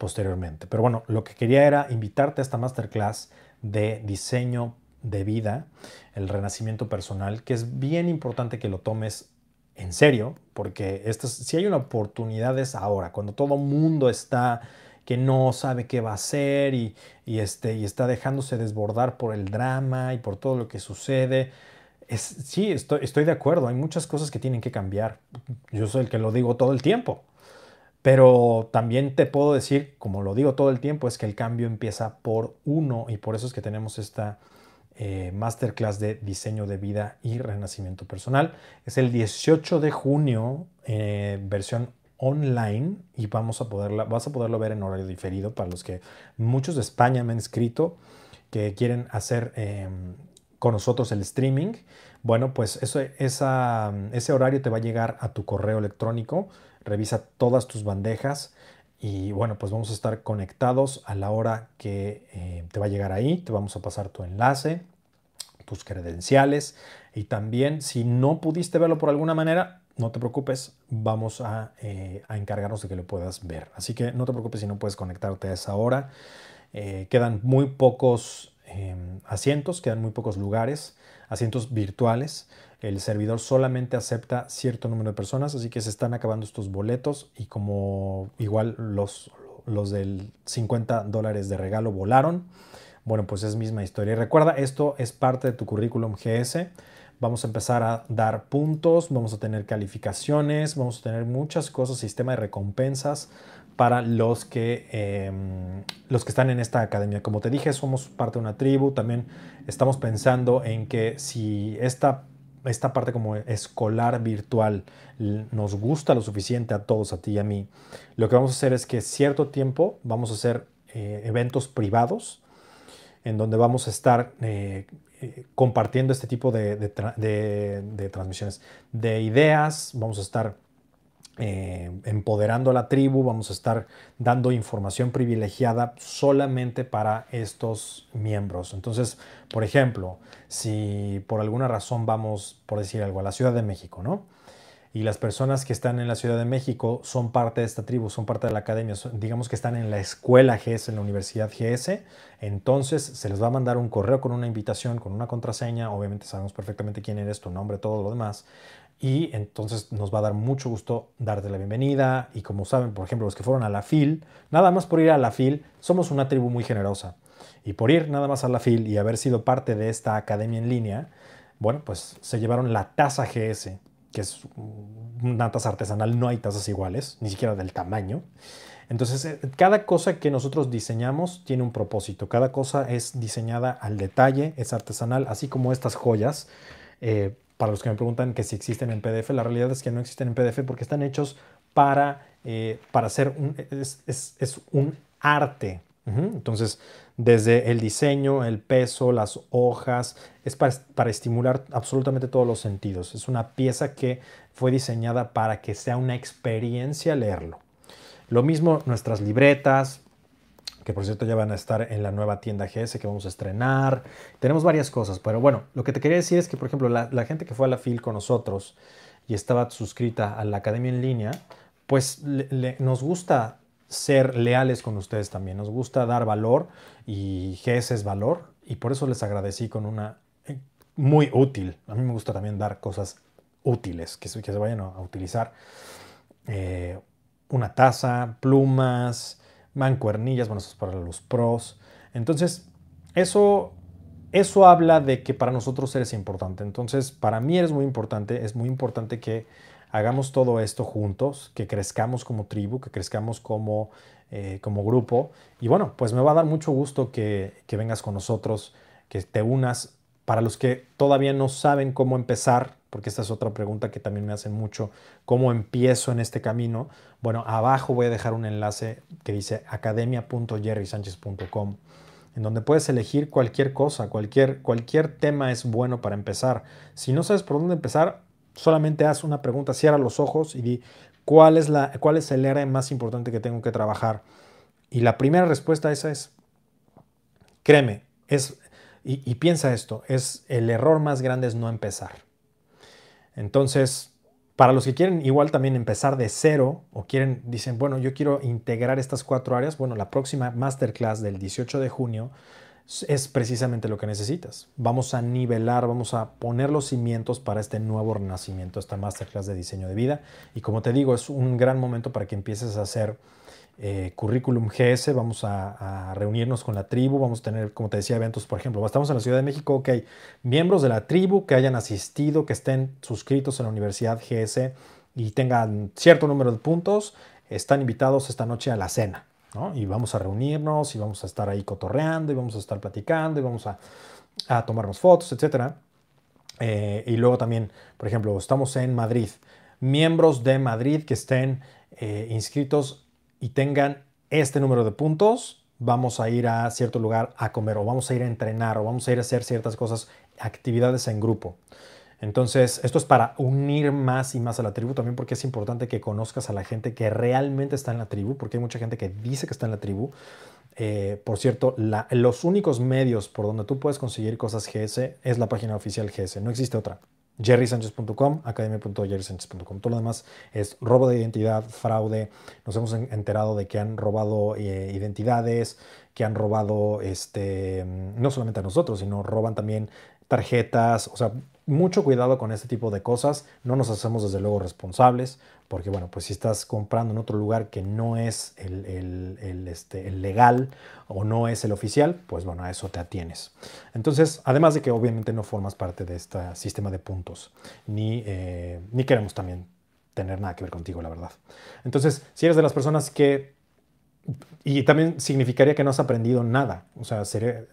posteriormente. Pero bueno, lo que quería era invitarte a esta masterclass de diseño de vida, el renacimiento personal, que es bien importante que lo tomes en serio, porque si hay una oportunidad es ahora, cuando todo mundo está que no sabe qué va a hacer y, este, y está dejándose desbordar por el drama y por todo lo que sucede. Sí, estoy, estoy de acuerdo, hay muchas cosas que tienen que cambiar. Yo soy el que lo digo todo el tiempo. Pero también te puedo decir, como lo digo todo el tiempo, es que el cambio empieza por uno y por eso es que tenemos esta eh, masterclass de diseño de vida y renacimiento personal. Es el 18 de junio, eh, versión online y vamos a poderla, vas a poderlo ver en horario diferido para los que muchos de España me han escrito que quieren hacer em, con nosotros el streaming. Bueno, pues eso, ese horario te va a llegar a tu correo electrónico. Revisa todas tus bandejas y bueno, pues vamos a estar conectados a la hora que eh, te va a llegar ahí. Te vamos a pasar tu enlace, tus credenciales y también si no pudiste verlo por alguna manera, no te preocupes, vamos eh, a, encargarnos de que lo puedas ver. Así que no te preocupes si no puedes conectarte a esa hora. Eh, quedan muy pocos em, asientos, quedan muy pocos lugares, asientos virtuales. El servidor solamente acepta cierto número de personas, así que se están acabando estos boletos y como igual los, los del 50 dólares de regalo volaron, bueno, pues es misma historia. Recuerda, esto es parte de tu currículum GS vamos a empezar a dar puntos, vamos a tener calificaciones, vamos a tener muchas cosas, sistema de recompensas para los que, em, los que están en esta academia. Como te dije, somos parte de una tribu, también estamos pensando en que si esta, esta parte como escolar virtual nos gusta lo suficiente a todos, a ti y a mí, lo que vamos a hacer es que cierto tiempo vamos a hacer eh, eventos privados en donde vamos a estar eh, eh, compartiendo este tipo de, transmisiones de ideas, vamos a estar eh, empoderando a la tribu, vamos a estar dando información privilegiada solamente para estos miembros. Entonces, por ejemplo, si por alguna razón vamos, por decir algo, a la Ciudad de México, ¿no? y las personas que están en la Ciudad de México son parte de esta tribu, son parte de la academia, digamos que están en la escuela GS, en la Universidad GS, entonces se les va a mandar un correo con una invitación, con una contraseña, obviamente sabemos perfectamente quién eres, tu nombre, todo lo demás, y entonces nos va a dar mucho gusto darte la bienvenida y como saben, por ejemplo, los que fueron a la FIL, nada más por ir a la FIL, somos una tribu muy generosa, y por ir nada más a la FIL y haber sido parte de esta academia en línea, bueno, pues se llevaron la tasa GS, que es una taza artesanal, no hay tazas iguales, ni siquiera del tamaño. Entonces, eh, cada cosa que nosotros diseñamos tiene un propósito. Cada cosa es diseñada al detalle, es artesanal, así como estas joyas. Eh, para los que me preguntan que si existen en PDF, la realidad es que no existen en PDF porque están hechos para, eh, para hacer un, es, es un arte. Entonces, desde el diseño, el peso, las hojas, es para, estimular absolutamente todos los sentidos. Es una pieza que fue diseñada para que sea una experiencia leerlo. Lo mismo nuestras libretas, que por cierto ya van a estar en la nueva tienda GS que vamos a estrenar. Tenemos varias cosas, pero bueno, lo que te quería decir es que, por ejemplo, la, gente que fue a la FIL con nosotros y estaba suscrita a la academia en línea, pues nos gusta ser leales con ustedes también. Nos gusta dar valor y GS es valor y por eso les agradecí con una eh, muy útil. A mí me gusta también dar cosas útiles que, se, vayan a, utilizar. Eh, una taza, plumas, mancuernillas, bueno, eso es para los pros. Entonces, eso, eso habla de que para nosotros eres importante. Entonces, para mí eres muy importante. Es muy importante que hagamos todo esto juntos, que crezcamos como tribu, que crezcamos como, eh, como grupo. Y bueno, pues me va a dar mucho gusto que, que vengas con nosotros, que te unas. Para los que todavía no saben cómo empezar, porque esta es otra pregunta que también me hacen mucho, ¿cómo empiezo en este camino? Bueno, abajo voy a dejar un enlace que dice academia.jerrysanchez.com en donde puedes elegir cualquier cosa, cualquier, cualquier tema es bueno para empezar. Si no sabes por dónde empezar, solamente haz una pregunta, cierra los ojos y di cuál es, la, cuál es el área más importante que tengo que trabajar. Y la primera respuesta a esa es, créeme, es, y, piensa esto, es el error más grande es no empezar. Entonces, Para los que quieren igual también empezar de cero o quieren, dicen, bueno, yo quiero integrar estas cuatro áreas, bueno, la próxima masterclass del 18 de junio es precisamente lo que necesitas. Vamos a nivelar, vamos a poner los cimientos para este nuevo renacimiento, esta masterclass de diseño de vida. Y como te digo, es un gran momento para que empieces a hacer eh, currículum GS, vamos a, reunirnos con la tribu, vamos a tener, como te decía, eventos, por ejemplo, estamos en la Ciudad de México, ok, miembros de la tribu que hayan asistido, que estén suscritos en la Universidad GS y tengan cierto número de puntos, están invitados esta noche a la cena. Y vamos a reunirnos y vamos a estar ahí cotorreando y vamos a estar platicando y vamos a, tomarnos fotos, etc. Eh, y luego también, por ejemplo, estamos en Madrid. Miembros de Madrid que estén eh, inscritos y tengan este número de puntos, vamos a ir a cierto lugar a comer o vamos a ir a entrenar o vamos a ir a hacer ciertas cosas, actividades en grupo. Entonces, esto es para unir más y más a la tribu, también porque es importante que conozcas a la gente que realmente está en la tribu, porque hay mucha gente que dice que está en la tribu. Eh, por cierto, los únicos medios por donde tú puedes conseguir cosas GS es la página oficial GS, no existe otra. jerrysanchez.com, academia.jerrysanchez.com. Todo lo demás es robo de identidad, fraude. Nos hemos enterado de que han robado eh, identidades, que han robado, este, no solamente a nosotros, sino roban también tarjetas, o sea, mucho cuidado con este tipo de cosas. No nos hacemos desde luego responsables, porque bueno, pues si estás comprando en otro lugar que no es el, este, el legal o no es el oficial, pues bueno, a eso te atienes. Entonces, además de que obviamente no formas parte de este sistema de puntos, ni, eh, ni queremos también tener nada que ver contigo, la verdad. Entonces, si eres de las personas que... Y también significaría que no has aprendido nada. O sea, sería,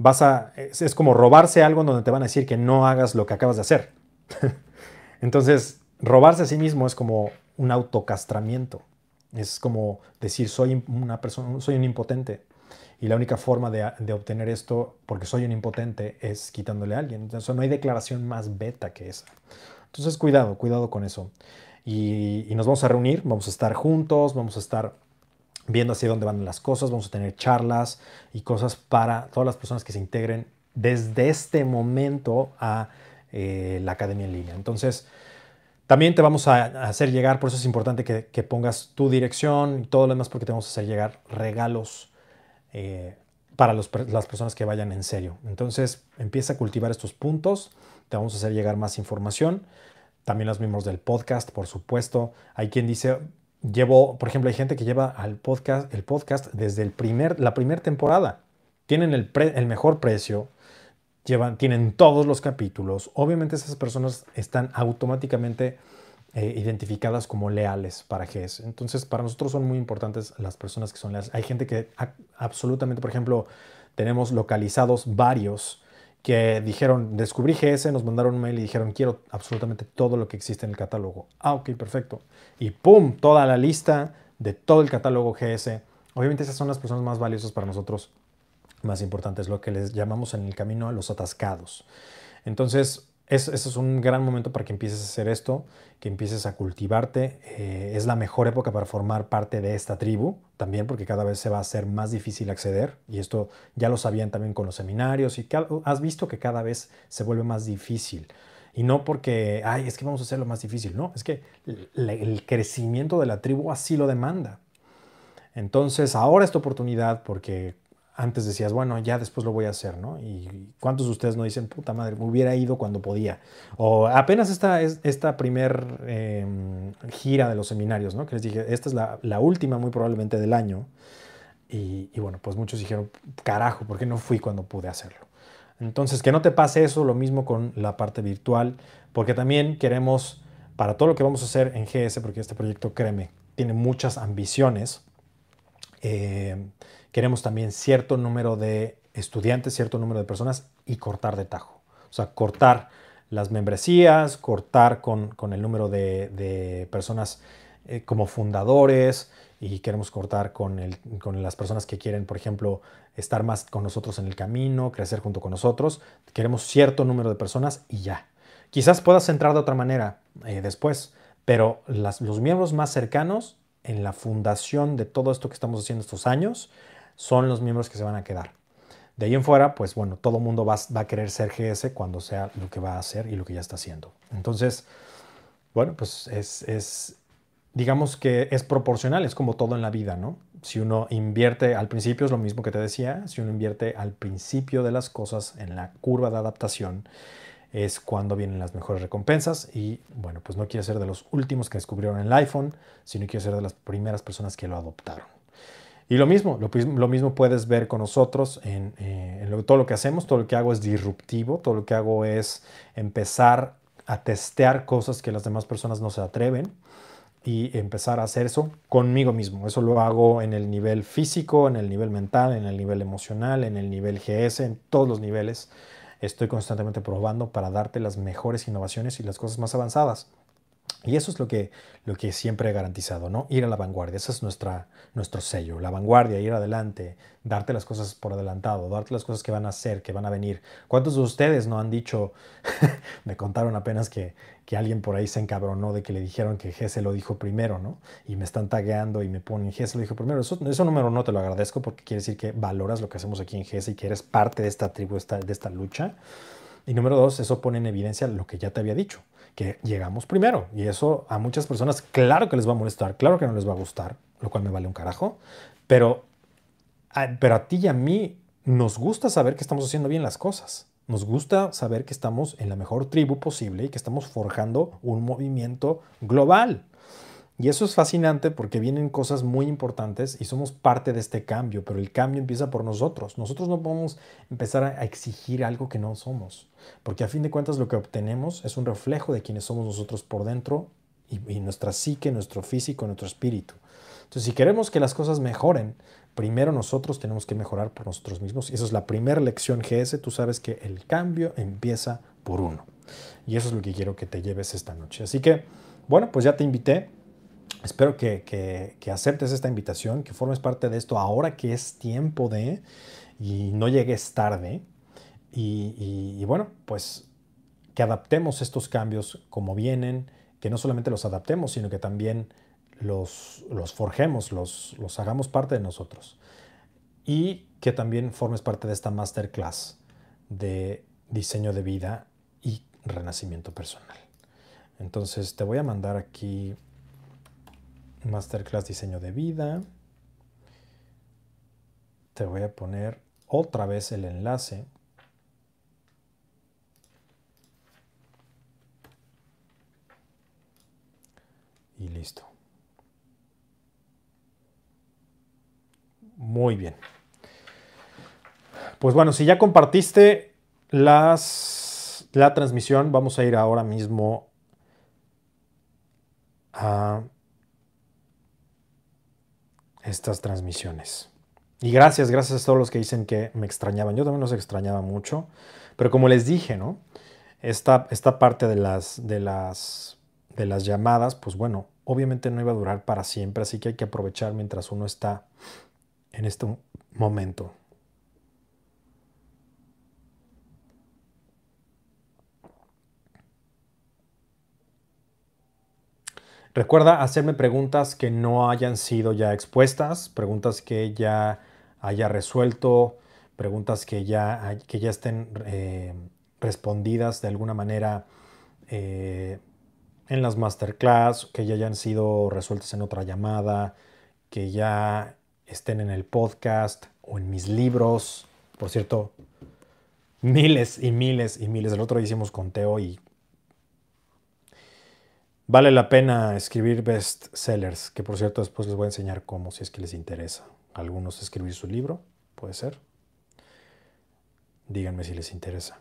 vas a, es, como robarse algo en donde te van a decir que no hagas lo que acabas de hacer. Entonces, robarse a sí mismo es como un autocastramiento. Es como decir, soy una persona, soy un impotente. Y la única forma de, obtener esto, porque soy un impotente, es quitándole a alguien. Entonces, no hay declaración más beta que esa. Entonces, cuidado, cuidado con eso. y nos vamos a reunir, vamos a estar juntos, vamos a estar viendo hacia dónde van las cosas, vamos a tener charlas y cosas para todas las personas que se integren desde este momento a eh, la academia en línea. Entonces, también te vamos a hacer llegar, por eso es importante que, pongas tu dirección y todo lo demás, porque te vamos a hacer llegar regalos eh, para las personas que vayan en serio. Entonces, empieza a cultivar estos puntos, te vamos a hacer llegar más información. También los miembros del podcast, por supuesto. Hay quien dice, Llevo, por ejemplo, hay gente que lleva al podcast, el podcast desde el primer, la primera temporada. Tienen el, el mejor precio, llevan, tienen todos los capítulos. Obviamente esas personas están automáticamente eh, identificadas como leales para GES. Entonces, para nosotros son muy importantes las personas que son leales. Hay gente que absolutamente, por ejemplo, tenemos localizados varios que dijeron, descubrí GS, nos mandaron un mail y dijeron, quiero absolutamente todo lo que existe en el catálogo. Ah, ok, perfecto. Y ¡pum! Toda la lista de todo el catálogo GS. Obviamente esas son las personas más valiosas para nosotros, más importantes, lo que les llamamos en el camino a los atascados. Entonces, ese es un gran momento para que empieces a hacer esto, que empieces a cultivarte. Eh, es la mejor época para formar parte de esta tribu también, porque cada vez se va a hacer más difícil acceder. Y esto ya lo sabían también con los seminarios y has visto que cada vez se vuelve más difícil. Y no porque, ay, es que vamos a hacerlo más difícil. No, es que el crecimiento de la tribu así lo demanda. Entonces, ahora esta oportunidad, porque antes decías, bueno, ya después lo voy a hacer, ¿no? Y cuántos de ustedes no dicen, puta madre, me hubiera ido cuando podía. O apenas esta, esta primer em, gira de los seminarios, ¿no? Que les dije, esta es la, última muy probablemente del año. Y, y, bueno, pues muchos dijeron, carajo, ¿por qué no fui cuando pude hacerlo? Entonces, que no te pase eso, lo mismo con la parte virtual, porque también queremos, para todo lo que vamos a hacer en GS, porque este proyecto, créeme, tiene muchas ambiciones. Eh, Queremos también cierto número de estudiantes, cierto número de personas y cortar de tajo. O sea, cortar las membresías, cortar con, el número de, personas eh, como fundadores y queremos cortar con, con las personas que quieren, por ejemplo, estar más con nosotros en el camino, crecer junto con nosotros. Queremos cierto número de personas y ya. Quizás puedas entrar de otra manera eh, después, pero los miembros más cercanos en la fundación de todo esto que estamos haciendo estos años son los miembros que se van a quedar. De ahí en fuera, pues bueno, todo el mundo va, a querer ser GS cuando sea lo que va a hacer y lo que ya está haciendo. Entonces, bueno, pues es, es, digamos que es proporcional, es como todo en la vida, ¿no? Si uno invierte al principio, es lo mismo que te decía, si uno invierte al principio de las cosas en la curva de adaptación, es cuando vienen las mejores recompensas y bueno, pues no quiere ser de los últimos que descubrieron el iPhone, sino quiere ser de las primeras personas que lo adoptaron. Y lo mismo, lo, mismo puedes ver con nosotros en, eh, todo lo que hacemos, todo lo que hago es disruptivo, todo lo que hago es empezar a testear cosas que las demás personas no se atreven y empezar a hacer eso conmigo mismo. Eso lo hago en el nivel físico, en el nivel mental, en el nivel emocional, en el nivel GS, en todos los niveles. Estoy constantemente probando para darte las mejores innovaciones y las cosas más avanzadas. Y eso es lo que, lo que siempre he garantizado, ¿no? Ir a la vanguardia, ese es nuestra, nuestro sello, la vanguardia, ir adelante, darte las cosas por adelantado, darte las cosas que van a ser, que van a venir. ¿Cuántos de ustedes no han dicho, me contaron apenas que, que alguien por ahí se encabronó de que le dijeron que Gese lo dijo primero, ¿no? Y me están tagueando y me ponen, Gese lo dijo primero. Eso, eso número no te lo agradezco porque quiere decir que valoras lo que hacemos aquí en Gese y que eres parte de esta tribu, de esta lucha. Y número dos, eso pone en evidencia lo que ya te había dicho que llegamos primero. Y eso a muchas personas, claro que les va a molestar, claro que no les va a gustar, lo cual me vale un carajo. Pero, pero a ti y a mí nos gusta saber que estamos haciendo bien las cosas. Nos gusta saber que estamos en la mejor tribu posible y que estamos forjando un movimiento global. Y eso es fascinante porque vienen cosas muy importantes y somos parte de este cambio, pero el cambio empieza por nosotros. Nosotros no podemos empezar a exigir algo que no somos, porque a fin de cuentas lo que obtenemos es un reflejo de quienes somos nosotros por dentro y, nuestra psique, nuestro físico, nuestro espíritu. Entonces, si queremos que las cosas mejoren, primero nosotros tenemos que mejorar por nosotros mismos. Y esa es la primera lección GS. Tú sabes que el cambio empieza por uno. Y eso es lo que quiero que te lleves esta noche. Así que, bueno, pues ya te invité Espero que, aceptes esta invitación, que formes parte de esto ahora que es tiempo de y no llegues tarde. Y, bueno, pues que adaptemos estos cambios como vienen, que no solamente los adaptemos, sino que también los, los forjemos, los, los hagamos parte de nosotros. Y que también formes parte de esta masterclass de diseño de vida y renacimiento personal. Entonces te voy a mandar aquí Masterclass Diseño de Vida. Te voy a poner otra vez el enlace. Y listo. Muy bien. Pues bueno, si ya compartiste las, la transmisión, vamos a ir ahora mismo a estas transmisiones. Y gracias, gracias a todos los que dicen que me extrañaban. Yo también los extrañaba mucho. Pero como les dije, ¿no? Esta, esta parte de las, de, las, de las llamadas, pues bueno, obviamente no iba a durar para siempre, así que hay que aprovechar mientras uno está en este momento. Recuerda hacerme preguntas que no hayan sido ya expuestas, preguntas que ya haya resuelto, preguntas que ya, que ya estén eh, respondidas de alguna manera eh, en las masterclass, que ya hayan sido resueltas en otra llamada, que ya estén en el podcast o en mis libros. Por cierto, miles y miles y miles. El otro día hicimos conteo y Vale la pena escribir bestsellers, que por cierto después les voy a enseñar cómo, si es que les interesa. Algunos escribir su libro, puede ser. Díganme si les interesa.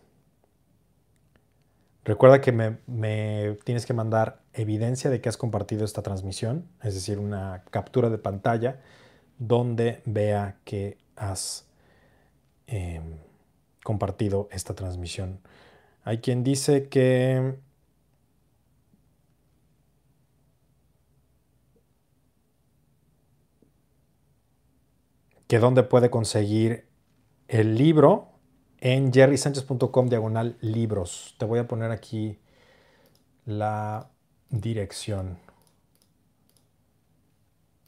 Recuerda que me, me, tienes que mandar evidencia de que has compartido esta transmisión, es decir, una captura de pantalla donde vea que has em, compartido esta transmisión. Hay quien dice que que dónde puede conseguir el libro en jerrysanchez.com diagonal libros. Te voy a poner aquí la dirección.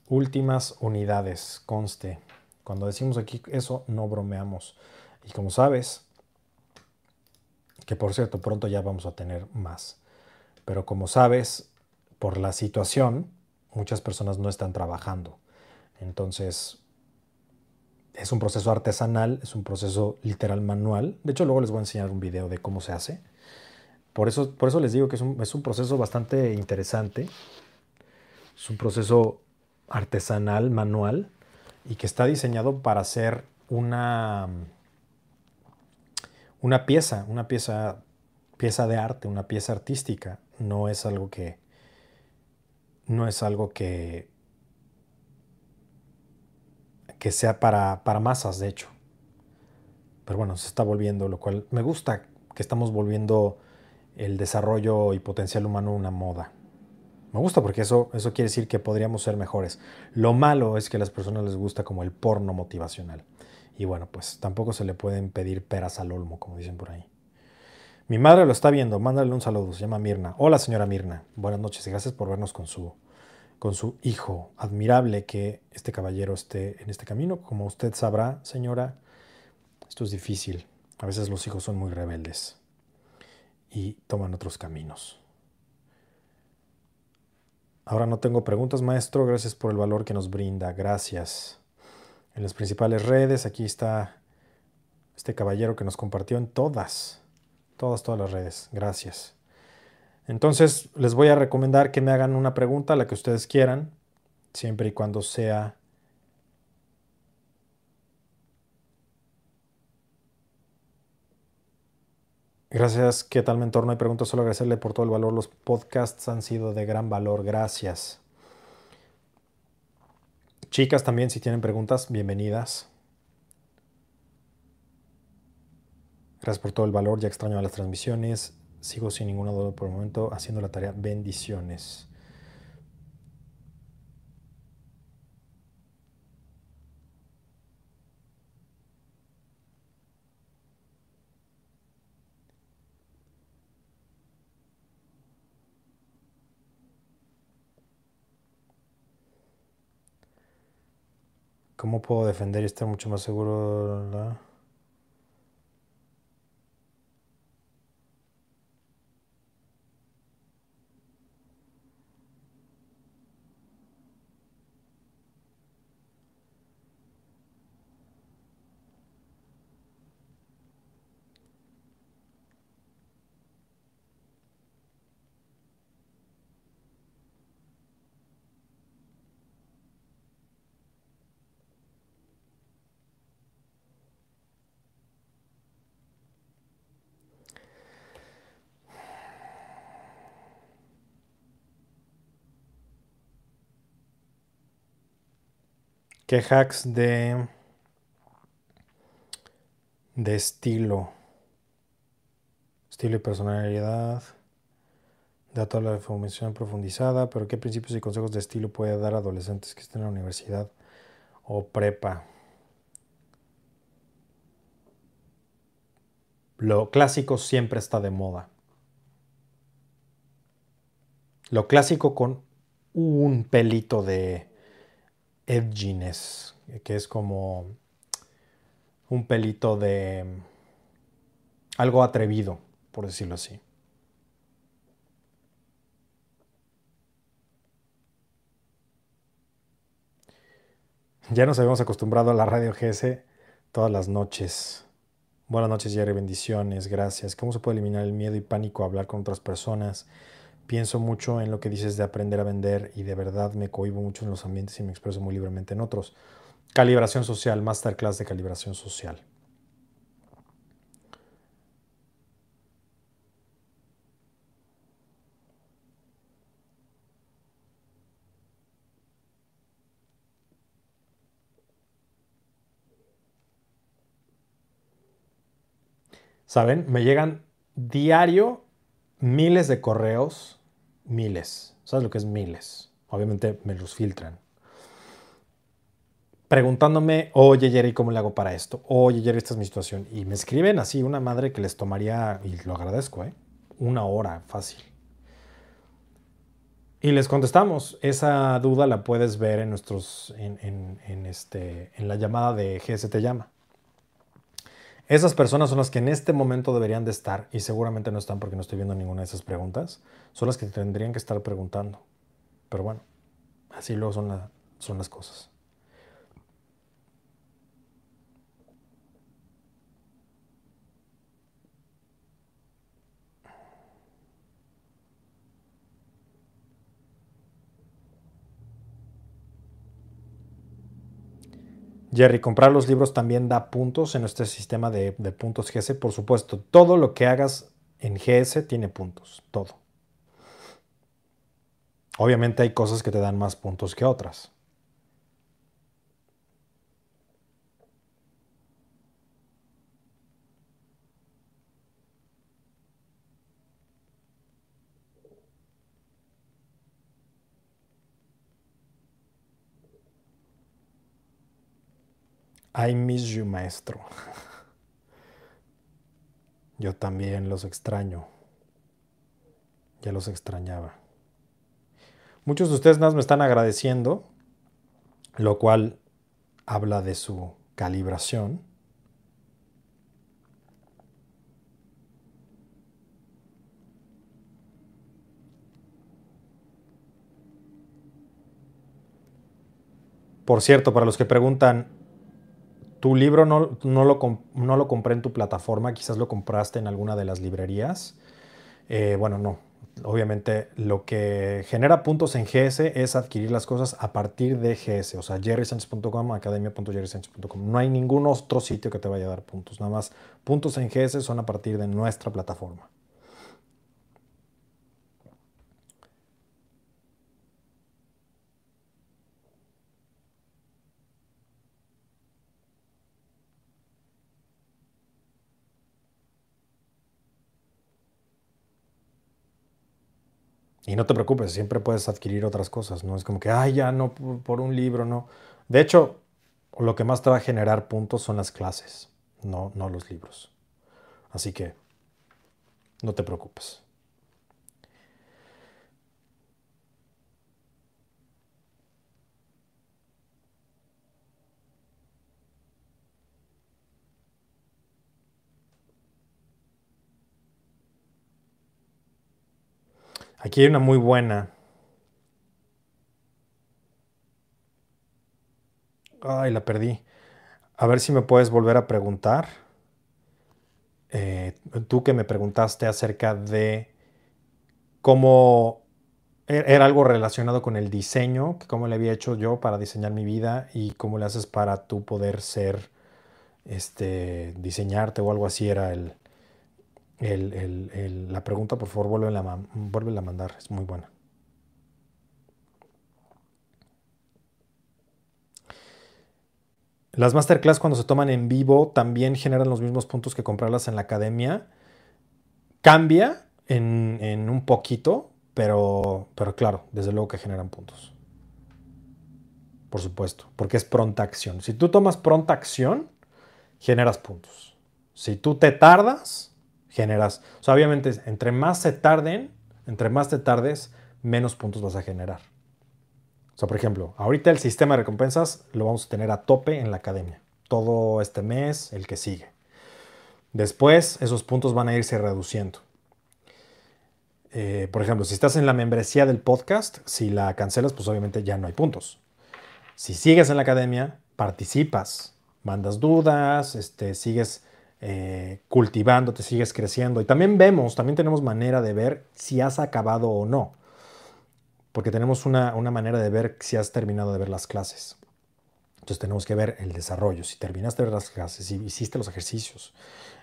Últimas unidades, conste. Cuando decimos aquí eso, no bromeamos. Y como sabes, que por cierto, pronto ya vamos a tener más. Pero como sabes, por la situación, muchas personas no están trabajando. Entonces, es un proceso artesanal, es un proceso literal manual. De hecho, luego les voy a enseñar un video de cómo se hace. Por eso, por eso les digo que es un, es un proceso bastante interesante. Es un proceso artesanal, manual, y que está diseñado para hacer una, una pieza, una pieza, pieza de arte, una pieza artística. No es algo que, no es algo que, que sea para, para masas, de hecho. Pero bueno, se está volviendo, lo cual me gusta que estamos volviendo el desarrollo y potencial humano una moda. Me gusta porque eso, eso quiere decir que podríamos ser mejores. Lo malo es que a las personas les gusta como el porno motivacional. Y bueno, pues tampoco se le pueden pedir peras al olmo, como dicen por ahí. Mi madre lo está viendo, mándale un saludo, se llama Mirna. Hola señora Mirna, buenas noches y gracias por vernos con su, con su hijo. Admirable que este caballero esté en este camino. Como usted sabrá, señora, esto es difícil. A veces los hijos son muy rebeldes y toman otros caminos. Ahora no tengo preguntas, maestro. Gracias por el valor que nos brinda. Gracias. En las principales redes, aquí está este caballero que nos compartió en todas, todas, todas las redes. Gracias. Entonces, les voy a recomendar que me hagan una pregunta, la que ustedes quieran, siempre y cuando sea Gracias, ¿qué tal mentor? No hay preguntas, solo agradecerle por todo el valor. Los podcasts han sido de gran valor, gracias. Chicas también, si tienen preguntas, bienvenidas. Gracias por todo el valor, ya extraño a las transmisiones. Sigo sin ninguna duda por el momento haciendo la tarea. Bendiciones. ¿Cómo puedo defender y estar mucho más seguro? ¿Qué hacks de, de estilo? Estilo y personalidad. Da toda la información profundizada, pero ¿qué principios y consejos de estilo puede dar adolescentes que estén en la universidad o prepa? Lo clásico siempre está de moda. Lo clásico con un pelito de, edginess, que es como un pelito de algo atrevido, por decirlo así. Ya nos habíamos acostumbrado a la radio GS todas las noches. Buenas noches, Jerry. Bendiciones. Gracias. ¿Cómo se puede eliminar el miedo y pánico a hablar con otras personas? Pienso mucho en lo que dices de aprender a vender y de verdad me cohibo mucho en los ambientes y me expreso muy libremente en otros. Calibración social, masterclass de calibración social. ¿Saben? Me llegan diario miles de correos miles. ¿Sabes lo que es miles? Obviamente me los filtran. Preguntándome, oye Jerry, ¿cómo le hago para esto? Oye Jerry, esta es mi situación. Y me escriben así una madre que les tomaría, y lo agradezco, ¿eh? una hora fácil. Y les contestamos. Esa duda la puedes ver en nuestros, en, en, este, en la llamada de GST Llama. Esas personas son las que en este momento deberían de estar, y seguramente no están porque no estoy viendo ninguna de esas preguntas, son las que tendrían que estar preguntando. Pero bueno, así luego son, son las cosas. Jerry, comprar los libros también da puntos en nuestro sistema de, puntos GS. Por supuesto, todo lo que hagas en GS tiene puntos, todo. Obviamente hay cosas que te dan más puntos que otras. I miss you, maestro. Yo también los extraño. Ya los extrañaba. Muchos de ustedes más me están agradeciendo, lo cual habla de su calibración. Por cierto, para los que preguntan, tu libro no, lo, no, lo, compré en tu plataforma, quizás lo compraste en alguna de las librerías. Eh, bueno, no. Obviamente lo que genera puntos en GS es adquirir las cosas a partir de GS, o sea, jerrysanchez.com, academia.jerrysanchez.com. No hay ningún otro sitio que te vaya a dar puntos, nada más puntos en GS son a partir de nuestra plataforma. Y no te preocupes, siempre puedes adquirir otras cosas, no es como que, ay, ya no, por un libro, no. De hecho, lo que más te va a generar puntos son las clases, no, no los libros. Así que, no te preocupes. Aquí hay una muy buena. Ay, la perdí. A ver si me puedes volver a preguntar. Eh, tú que me preguntaste acerca de cómo e-, era algo relacionado con el diseño, que cómo le había hecho yo para diseñar mi vida y cómo le haces para tú poder ser, este, diseñarte o algo así era el, la pregunta, por favor, vuelve a, mandar, es muy buena. Las masterclass cuando se toman en vivo también generan los mismos puntos que comprarlas en la academia. Cambia en, un poquito, pero, pero claro, desde luego que generan puntos. Por supuesto, porque es pronta acción. Si tú tomas pronta acción, generas puntos. Si tú te tardas, generas. O sea, obviamente, entre más se tarden, entre más te tardes, menos puntos vas a generar. O sea, por ejemplo, ahorita el sistema de recompensas lo vamos a tener a tope en la academia. Todo este mes, el que sigue. Después, esos puntos van a irse reduciendo. Eh, por ejemplo, si estás en la membresía del podcast, si la cancelas, pues obviamente ya no hay puntos. Si sigues en la academia, participas, mandas dudas, este, sigues eh, cultivando, te sigues creciendo. Y también vemos, también tenemos manera de ver si has acabado o no. Porque tenemos una, manera de ver si has terminado de ver las clases. Entonces tenemos que ver el desarrollo, si terminaste de ver las clases, si hiciste los ejercicios.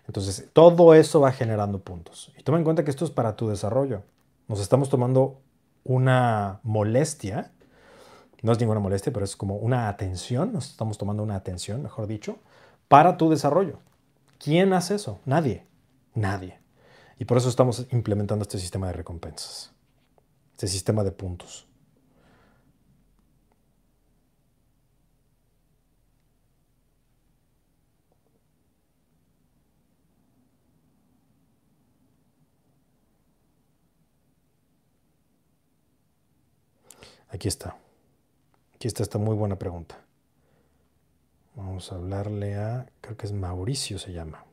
Entonces todo eso va generando puntos. Y toma en cuenta que esto es para tu desarrollo. Nos estamos tomando una molestia, no es ninguna molestia, pero es como una atención, nos estamos tomando una atención, mejor dicho, para tu desarrollo. ¿Quién hace eso? Nadie. Nadie. Y por eso estamos implementando este sistema de recompensas, este sistema de puntos. Aquí está. Aquí está esta muy buena pregunta. Vamos a hablarle a, creo que es Mauricio se llama.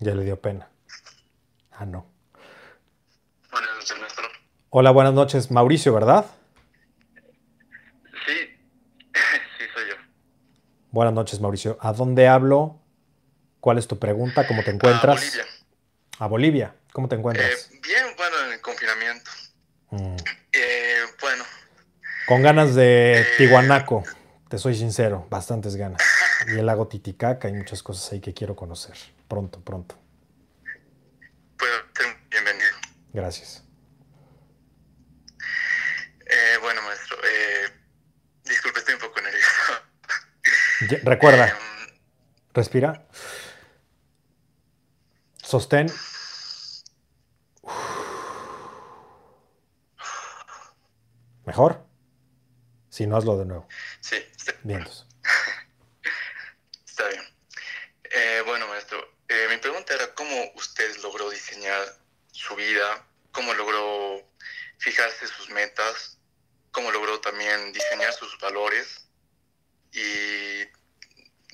Ya le dio pena. Ah, no. Buenas noches, maestro. Hola, buenas noches. Mauricio, ¿verdad? Buenas noches, Mauricio. ¿A dónde hablo? ¿Cuál es tu pregunta? ¿Cómo te encuentras? A Bolivia. A Bolivia. ¿Cómo te encuentras? Eh, bien, bueno, en el confinamiento. Mm. Eh, bueno, Con ganas de Tihuanaco, te soy sincero, bastantes ganas. Y el lago Titicaca, hay muchas cosas ahí que quiero conocer. Pronto, pronto. puedo ser bienvenido. Gracias. Eh, bueno, maestro, eh, disculpe, estoy un poco nervioso. Ya- Recuerda, respira. Sostén. ¿Mejor? Si no, hazlo de nuevo. sí, está, Vientos. está bien. Eh, bueno, maestro, eh, mi pregunta era cómo usted logró diseñar su vida, cómo logró fijarse sus metas, cómo logró también diseñar sus valores y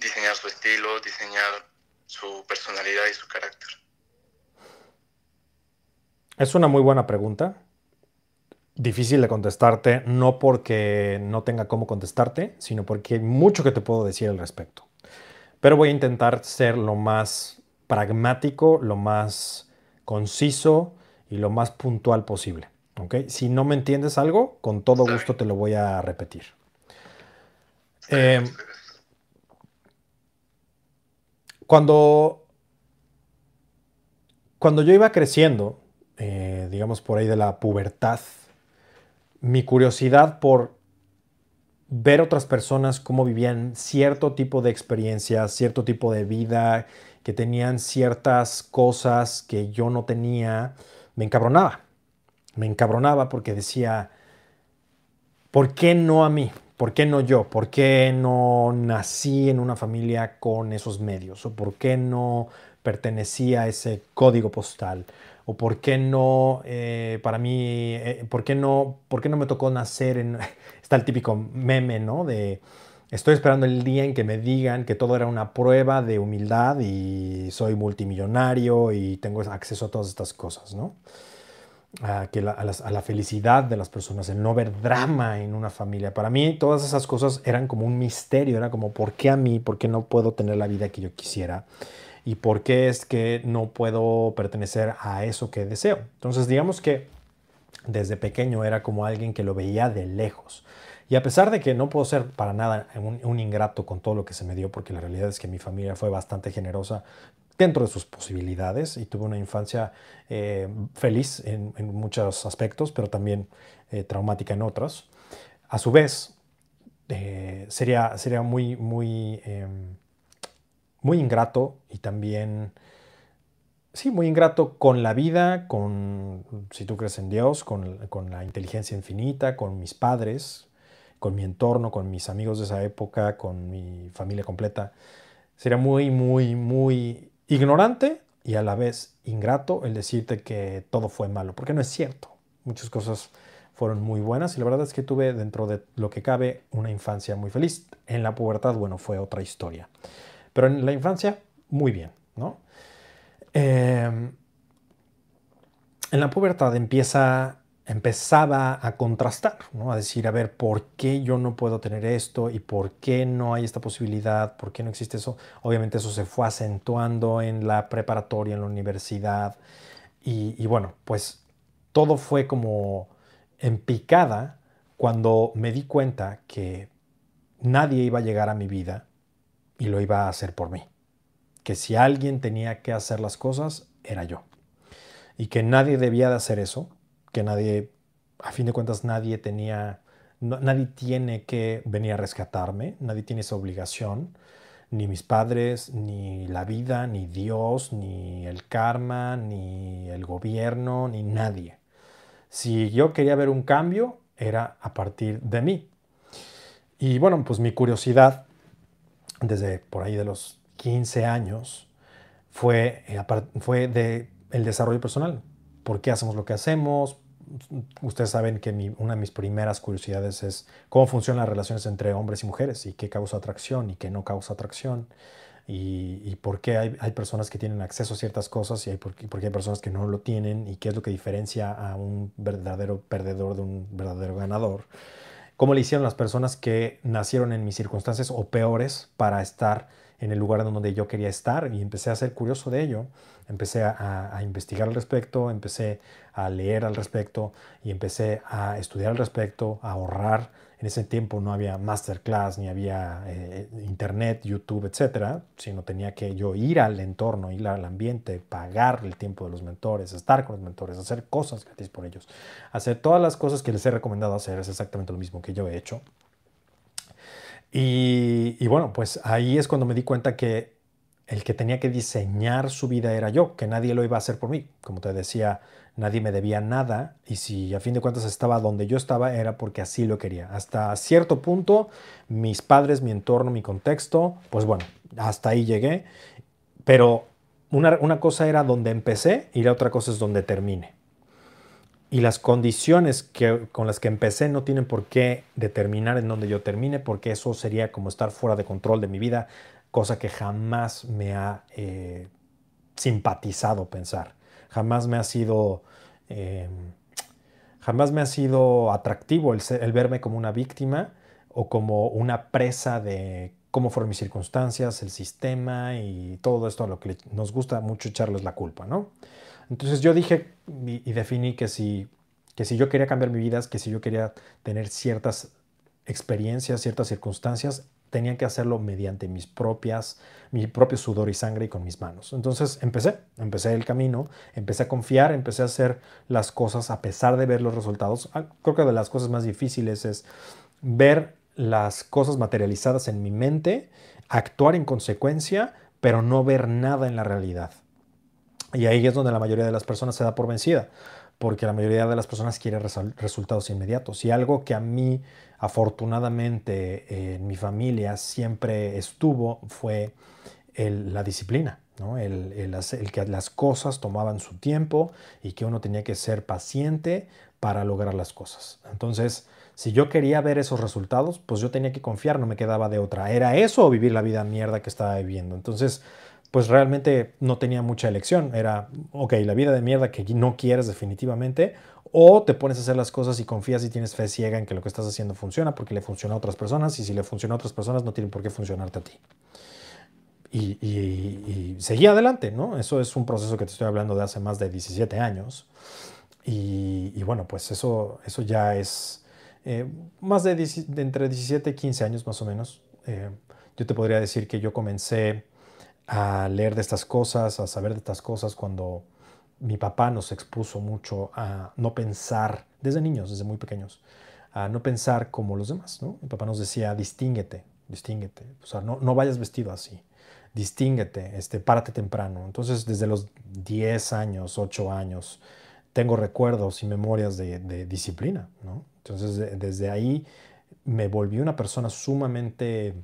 diseñar su estilo, diseñar su personalidad y su carácter. Es una muy buena pregunta. Difícil de contestarte, no porque no tenga cómo contestarte, sino porque hay mucho que te puedo decir al respecto. Pero voy a intentar ser lo más pragmático, lo más conciso y lo más puntual posible. ¿ok? Si no me entiendes algo, con todo gusto te lo voy a repetir. Eh. Cuando, cuando yo iba creciendo, eh, digamos por ahí de la pubertad, mi curiosidad por ver otras personas cómo vivían cierto tipo de experiencias, cierto tipo de vida, que tenían ciertas cosas que yo no tenía, me encabronaba. Me encabronaba porque decía, ¿por qué no a mí? ¿Por qué no yo? ¿Por qué no nací en una familia con esos medios? ¿O por qué no pertenecía a ese código postal? ¿O por qué no, eh, para mí, eh, por, qué no, por qué no me tocó nacer en... Está el típico meme, ¿no? De estoy esperando el día en que me digan que todo era una prueba de humildad y soy multimillonario y tengo acceso a todas estas cosas, ¿no? A, que la, a, las- a la felicidad de las personas, el no ver drama en una familia. Para mí todas esas cosas eran como un misterio, era como ¿por qué a mí? ¿Por qué no puedo tener la vida que yo quisiera? ¿Y por qué es que no puedo pertenecer a eso que deseo? Entonces digamos que desde pequeño era como alguien que lo veía de lejos. Y a pesar de que no puedo ser para nada un, un ingrato con todo lo que se me dio, porque la realidad es que mi familia fue bastante generosa dentro de sus posibilidades y tuve una infancia eh, feliz en, muchos aspectos, pero también eh, traumática en otros. A su vez, eh, sería, sería muy, muy, em, muy ingrato y también, sí, muy ingrato con la vida, con, si tú crees en Dios, con, con la inteligencia infinita, con mis padres, con mi entorno, con mis amigos de esa época, con mi familia completa. Sería muy, muy, muy ignorante y a la vez ingrato el decirte que todo fue malo, porque no es cierto. Muchas cosas fueron muy buenas y la verdad es que tuve dentro de lo que cabe una infancia muy feliz. En la pubertad, bueno, fue otra historia. Pero en la infancia, muy bien, ¿no? Eh, en la pubertad empieza, empezaba a contrastar, ¿no? A decir, a ver, ¿por qué yo no puedo tener esto? ¿Y por qué no hay esta posibilidad? ¿Por qué no existe eso? Obviamente eso se fue acentuando en la preparatoria, en la universidad. Y, bueno, pues todo fue como en picada cuando me di cuenta que nadie iba a llegar a mi vida y lo iba a hacer por mí. Que si alguien tenía que hacer las cosas, era yo. Y que nadie debía de hacer eso, que nadie, a fin de cuentas, nadie tenía, nadie tiene que venir a rescatarme, nadie tiene esa obligación, ni mis padres, ni la vida, ni Dios, ni el karma, ni el gobierno, ni nadie. Si yo quería ver un cambio, era a partir de mí. Y bueno, pues mi curiosidad desde por ahí de los 15 años fue, eh, fue de el desarrollo personal. ¿Por qué hacemos lo que hacemos? Ustedes saben que una de mis primeras curiosidades es cómo funcionan las relaciones entre hombres y mujeres y qué causa atracción y qué no causa atracción. y, por qué hay, personas que tienen acceso a ciertas cosas y, hay, por, qué hay personas que no lo tienen y qué es lo que diferencia a un verdadero perdedor de un verdadero ganador. Cómo le hicieron las personas que nacieron en mis circunstancias o peores para estar en el lugar donde yo quería estar y empecé a ser curioso de ello. Empecé a, a, investigar al respecto, empecé a leer al respecto y empecé a estudiar al respecto, a ahorrar en ese tiempo no había masterclass, ni había eh, internet, YouTube, etcétera, sino tenía que yo ir al entorno, ir al ambiente, pagar el tiempo de los mentores, estar con los mentores, hacer cosas gratis por ellos, hacer todas las cosas que les he recomendado hacer, es exactamente lo mismo que yo he hecho. Y, y bueno, pues ahí es cuando me di cuenta que el que tenía que diseñar su vida era yo, que nadie lo iba a hacer por mí. Como te decía, nadie me debía nada y si a fin de cuentas estaba donde yo estaba era porque así lo quería. Hasta cierto punto, mis padres, mi entorno, mi contexto, pues bueno, hasta ahí llegué. Pero una, una cosa era donde empecé y la otra cosa es donde termine. Y las condiciones con las que empecé no tienen por qué determinar en dónde yo termine, porque eso sería como estar fuera de control de mi vida, cosa que jamás me ha eh, simpatizado pensar. Jamás me ha sido, em, jamás me ha sido atractivo el, verme como una víctima o como una presa de cómo fueron mis circunstancias, el sistema y todo esto a lo que nos gusta mucho echarles la culpa, ¿no? Entonces yo dije y, definí que si, que si yo quería cambiar mi vida, que si yo quería tener ciertas experiencias, ciertas circunstancias, tenía que hacerlo mediante mis propias, mi propio sudor y sangre y con mis manos. Entonces empecé, empecé el camino, empecé a confiar, empecé a hacer las cosas a pesar de ver los resultados. Ah, creo que de las cosas más difíciles es ver las cosas materializadas en mi mente, actuar en consecuencia, pero no ver nada en la realidad. Y ahí es donde la mayoría de las personas se da por vencida, porque la mayoría de las personas quiere resultados inmediatos. Y algo que a mí afortunadamente en mi familia siempre estuvo fue la disciplina, el, el, que las cosas tomaban su tiempo y que uno tenía que ser paciente para lograr las cosas. Entonces, si yo quería ver esos resultados, pues yo tenía que confiar, no me quedaba de otra. Era eso o vivir la vida mierda que estaba viviendo. Entonces, pues realmente no tenía mucha elección. Era, ok, la vida de mierda que no quieres definitivamente, o te pones a hacer las cosas y confías y tienes fe ciega en que lo que estás haciendo funciona porque le funciona a otras personas y si le funciona a otras personas no tiene por qué funcionarte a ti. Y, y, adelante, ¿no? Eso es un proceso que te estoy hablando de hace más de 17 años. Y, bueno, pues eso, eso ya es eh, más de, entre 17 y 15 años más o menos. Eh, yo te podría decir que yo comencé a leer de estas cosas, a saber de estas cosas cuando mi papá nos expuso mucho a no pensar, desde niños, desde muy pequeños, a no pensar como los demás, ¿no? Mi papá nos decía, distínguete, distínguete, o sea, no, no vayas vestido así, distínguete, este, párate temprano. Entonces, desde los 10 años, 8 años, tengo recuerdos y memorias de, disciplina, ¿no? Entonces, desde ahí me volví una persona sumamente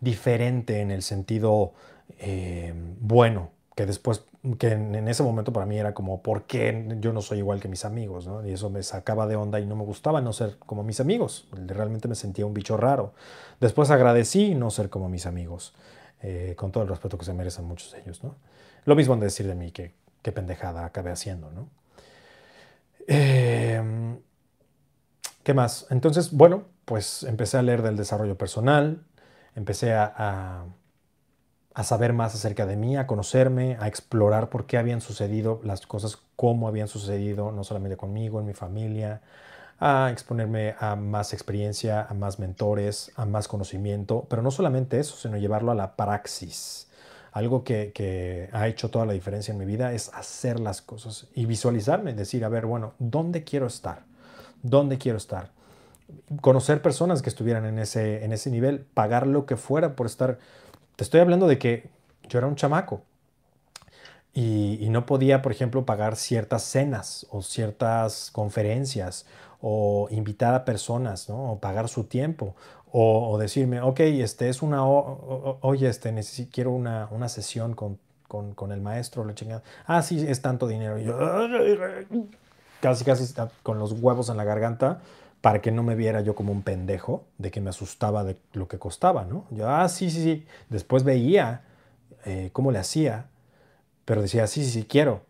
diferente en el sentido eh, bueno, que después, que en, ese momento para mí era como, ¿por qué yo no soy igual que mis amigos? Y eso me sacaba de onda y no me gustaba no ser como mis amigos. Realmente me sentía un bicho raro. Después agradecí no ser como mis amigos, eh, con todo el respeto que se merecen muchos de ellos. ¿no? Lo mismo han de decir de mí, que qué pendejada acabé haciendo. ¿no? Em, ¿Qué más? Entonces, bueno, pues empecé a leer del desarrollo personal, empecé a, saber más acerca de mí, a conocerme, a explorar por qué habían sucedido las cosas, cómo habían sucedido, no solamente conmigo, en mi familia, a exponerme a más experiencia, a más mentores, a más conocimiento, pero no solamente eso, sino llevarlo a la praxis. Algo que, que, ha hecho toda la diferencia en mi vida es hacer las cosas y visualizarme, decir, a ver, bueno, ¿dónde quiero estar? ¿Dónde quiero estar? conocer personas que estuvieran en ese, en ese nivel, pagar lo que fuera por estar. Te estoy hablando de que yo era un chamaco y, no podía, por ejemplo, pagar ciertas cenas o ciertas conferencias o invitar a personas, ¿no? O pagar su tiempo o, decirme, ok, este es una, oye, este, necesito, quiero una, una sesión con, con, el maestro, la chingada. Ah, sí, es tanto dinero. Y yo, casi, casi con los huevos en la garganta para que no me viera yo como un pendejo de que me asustaba de lo que costaba, ¿no? Yo, ah, sí, sí, sí. Después veía eh, cómo le hacía, pero decía, sí, sí, sí, quiero.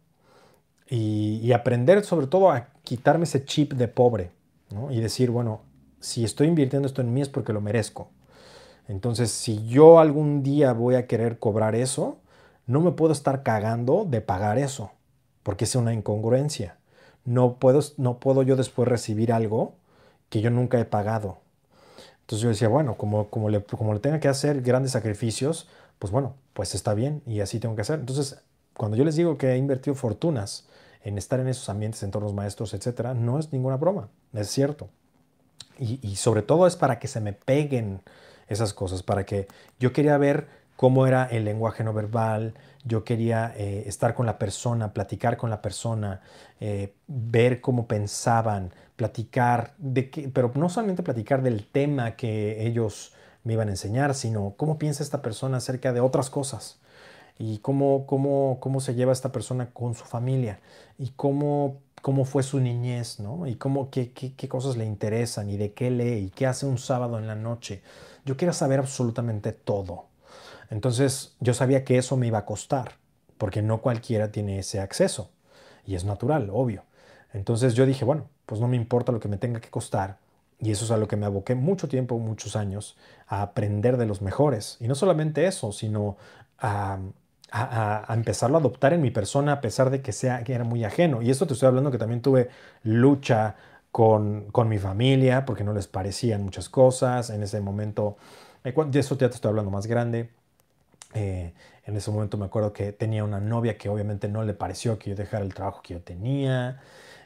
Y, y, aprender sobre todo a quitarme ese chip de pobre, ¿no? Y decir, bueno, si estoy invirtiendo esto en mí es porque lo merezco. Entonces, si yo algún día voy a querer cobrar eso, no me puedo estar cagando de pagar eso, porque es una incongruencia. No puedo, no puedo yo después recibir algo que yo nunca he pagado. Entonces yo decía, bueno, como, como, le, como le tenga que hacer grandes sacrificios, pues bueno, pues está bien y así tengo que hacer. Entonces, cuando yo les digo que he invertido fortunas en estar en esos ambientes, entornos maestros, etcétera, no es ninguna broma, es cierto. Y, y sobre todo es para que se me peguen esas cosas, para que yo quería ver cómo era el lenguaje no verbal, yo quería eh, estar con la persona, platicar con la persona, eh, ver cómo pensaban, platicar, de qué, pero no solamente platicar del tema que ellos me iban a enseñar, sino cómo piensa esta persona acerca de otras cosas y cómo, cómo, cómo se lleva esta persona con su familia y cómo, cómo fue su niñez, ¿no? Y cómo, qué, qué, qué cosas le interesan y de qué lee y qué hace un sábado en la noche. Yo quería saber absolutamente todo. Entonces yo sabía que eso me iba a costar, porque no cualquiera tiene ese acceso. Y es natural, obvio. Entonces yo dije, bueno, pues no me importa lo que me tenga que costar. Y eso es a lo que me aboqué mucho tiempo, muchos años, a aprender de los mejores. Y no solamente eso, sino a, a, empezarlo a adoptar en mi persona a pesar de que, sea, que era muy ajeno. Y esto te estoy hablando que también tuve lucha con, con, mi familia, porque no les parecían muchas cosas. En ese momento, eh, de eso ya te estoy hablando más grande. Eh, en ese momento me acuerdo que tenía una novia que obviamente no le pareció que yo dejara el trabajo que yo tenía.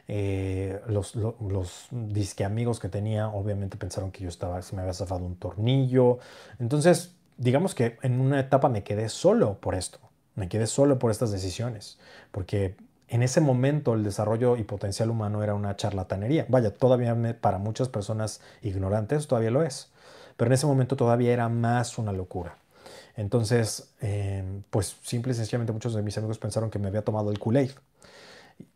Eh, los, los, disque amigos que tenía obviamente pensaron que yo estaba, se me había zafado un tornillo. Entonces, digamos que en una etapa me quedé solo por esto. Me quedé solo por estas decisiones. Porque en ese momento el desarrollo y potencial humano era una charlatanería. Vaya, todavía para muchas personas ignorantes todavía lo es. Pero en ese momento todavía era más una locura. Entonces, em, pues simple y sencillamente muchos de mis amigos pensaron que me había tomado el Kool-Aid.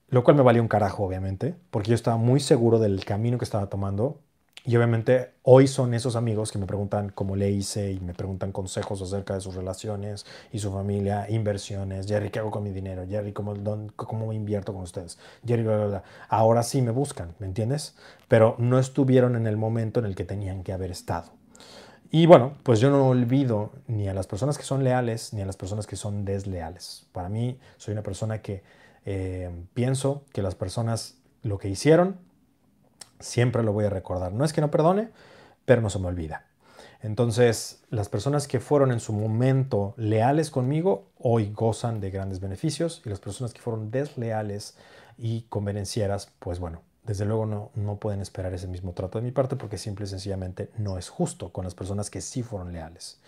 Lo cual me valió un carajo, obviamente, porque yo estaba muy seguro del camino que estaba tomando. Y obviamente hoy son esos amigos que me preguntan cómo le hice y me preguntan consejos acerca de sus relaciones y su familia, inversiones. Jerry, ¿qué hago con mi dinero? Jerry, ¿cómo, cómo invierto con ustedes? Jerry, bla, bla, bla. Ahora sí me buscan, ¿me entiendes? Pero no estuvieron en el momento en el que tenían que haber estado. Y bueno, pues yo no olvido ni a las personas que son leales ni a las personas que son desleales. Para mí, soy una persona que eh, pienso que las personas lo que hicieron, siempre lo voy a recordar. No es que no perdone, pero no se me olvida. Entonces, las personas que fueron en su momento leales conmigo, hoy gozan de grandes beneficios y las personas que fueron desleales y convenencieras, pues bueno, desde luego no, no pueden esperar ese mismo trato de mi parte porque simple y sencillamente no es justo con las personas que sí fueron leales.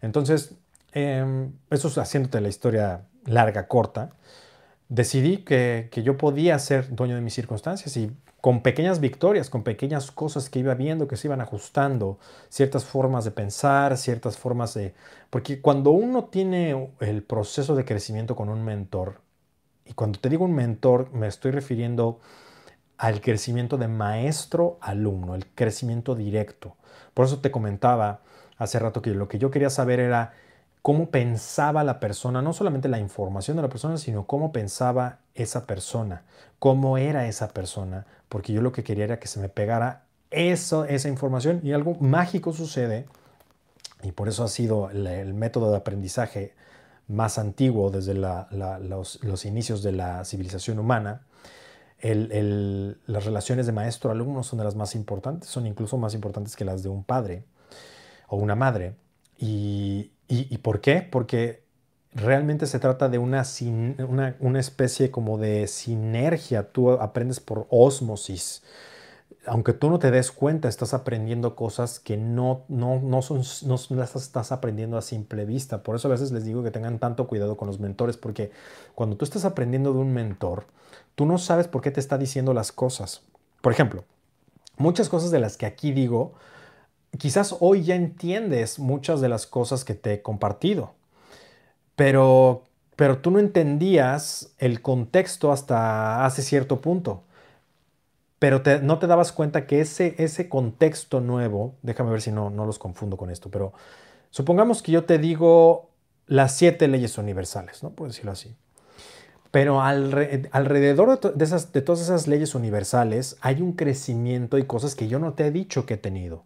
Entonces, eh, eso es haciéndote la historia larga, corta. Decidí que, que yo podía ser dueño de mis circunstancias y con pequeñas victorias, con pequeñas cosas que iba viendo que se iban ajustando, ciertas formas de pensar, ciertas formas de... Porque cuando uno tiene el proceso de crecimiento con un mentor, y cuando te digo un mentor me estoy refiriendo al crecimiento de maestro-alumno, el crecimiento directo. Por eso te comentaba hace rato que lo que yo quería saber era cómo pensaba la persona, no solamente la información de la persona, sino cómo pensaba esa persona, cómo era esa persona, porque yo lo que quería era que se me pegara eso, esa información y algo mágico sucede, y por eso ha sido el, método de aprendizaje más antiguo desde los inicios de la civilización humana, las relaciones de maestro-alumno son de las más importantes, son incluso más importantes que las de un padre o una madre. ¿Y, por qué? Porque realmente se trata de una, una, una, especie como de sinergia, tú aprendes por osmosis. Aunque tú no te des cuenta, estás aprendiendo cosas que no, no, no, son, no las estás aprendiendo a simple vista. Por eso a veces les digo que tengan tanto cuidado con los mentores, porque cuando tú estás aprendiendo de un mentor, tú no sabes por qué te está diciendo las cosas. Por ejemplo, muchas cosas de las que aquí digo, quizás hoy ya entiendes muchas de las cosas que te he compartido, pero, pero tú no entendías el contexto hasta hace cierto punto. pero no te dabas cuenta que ese, ese contexto nuevo, déjame ver si no, no los confundo con esto, pero supongamos que yo te digo las siete leyes universales, ¿no? Puedo decirlo así. Pero alrededor de, de todas esas leyes universales hay un crecimiento y cosas que yo no te he dicho que he tenido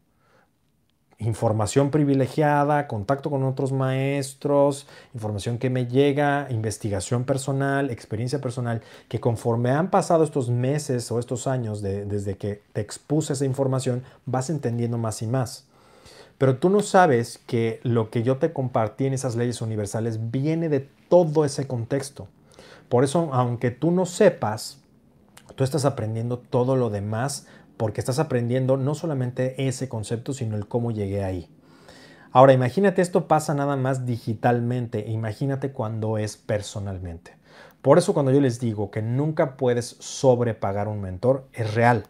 información privilegiada, contacto con otros maestros, información que me llega, investigación personal, experiencia personal, que conforme han pasado estos meses o estos años desde que te expuse esa información, vas entendiendo más y más. Pero tú no sabes que lo que yo te compartí en esas leyes universales viene de todo ese contexto. Por eso, aunque tú no sepas, tú estás aprendiendo todo lo demás porque estás aprendiendo no solamente ese concepto, sino el cómo llegué ahí. Ahora, imagínate, esto pasa nada más digitalmente, imagínate cuando es personalmente. Por eso cuando yo les digo que nunca puedes sobrepagar un mentor, es real,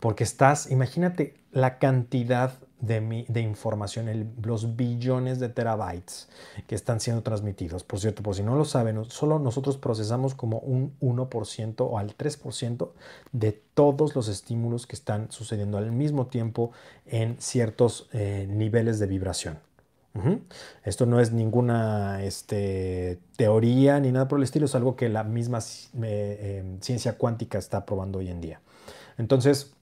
porque estás, imagínate la cantidad de, de información, los billones de terabytes que están siendo transmitidos. Por cierto, por si no lo saben, solo nosotros procesamos como un 1% o al 3% de todos los estímulos que están sucediendo al mismo tiempo en ciertos eh, niveles de vibración. Esto no es ninguna este, teoría ni nada por el estilo, es algo que la misma eh, em, ciencia cuántica está probando hoy en día. Entonces,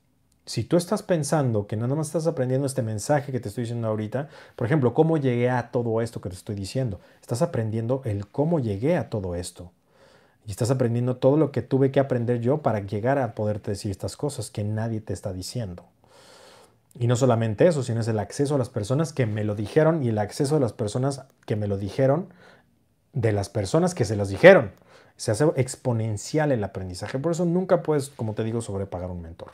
si tú estás pensando que nada más estás aprendiendo este mensaje que te estoy diciendo ahorita, por ejemplo, cómo llegué a todo esto que te estoy diciendo, estás aprendiendo el cómo llegué a todo esto. Y estás aprendiendo todo lo que tuve que aprender yo para llegar a poderte decir estas cosas que nadie te está diciendo. Y no solamente eso, sino es el acceso a las personas que me lo dijeron y el acceso a las personas que me lo dijeron de las personas que se los dijeron. Se hace exponencial el aprendizaje. Por eso nunca puedes, como te digo, sobrepagar un mentor.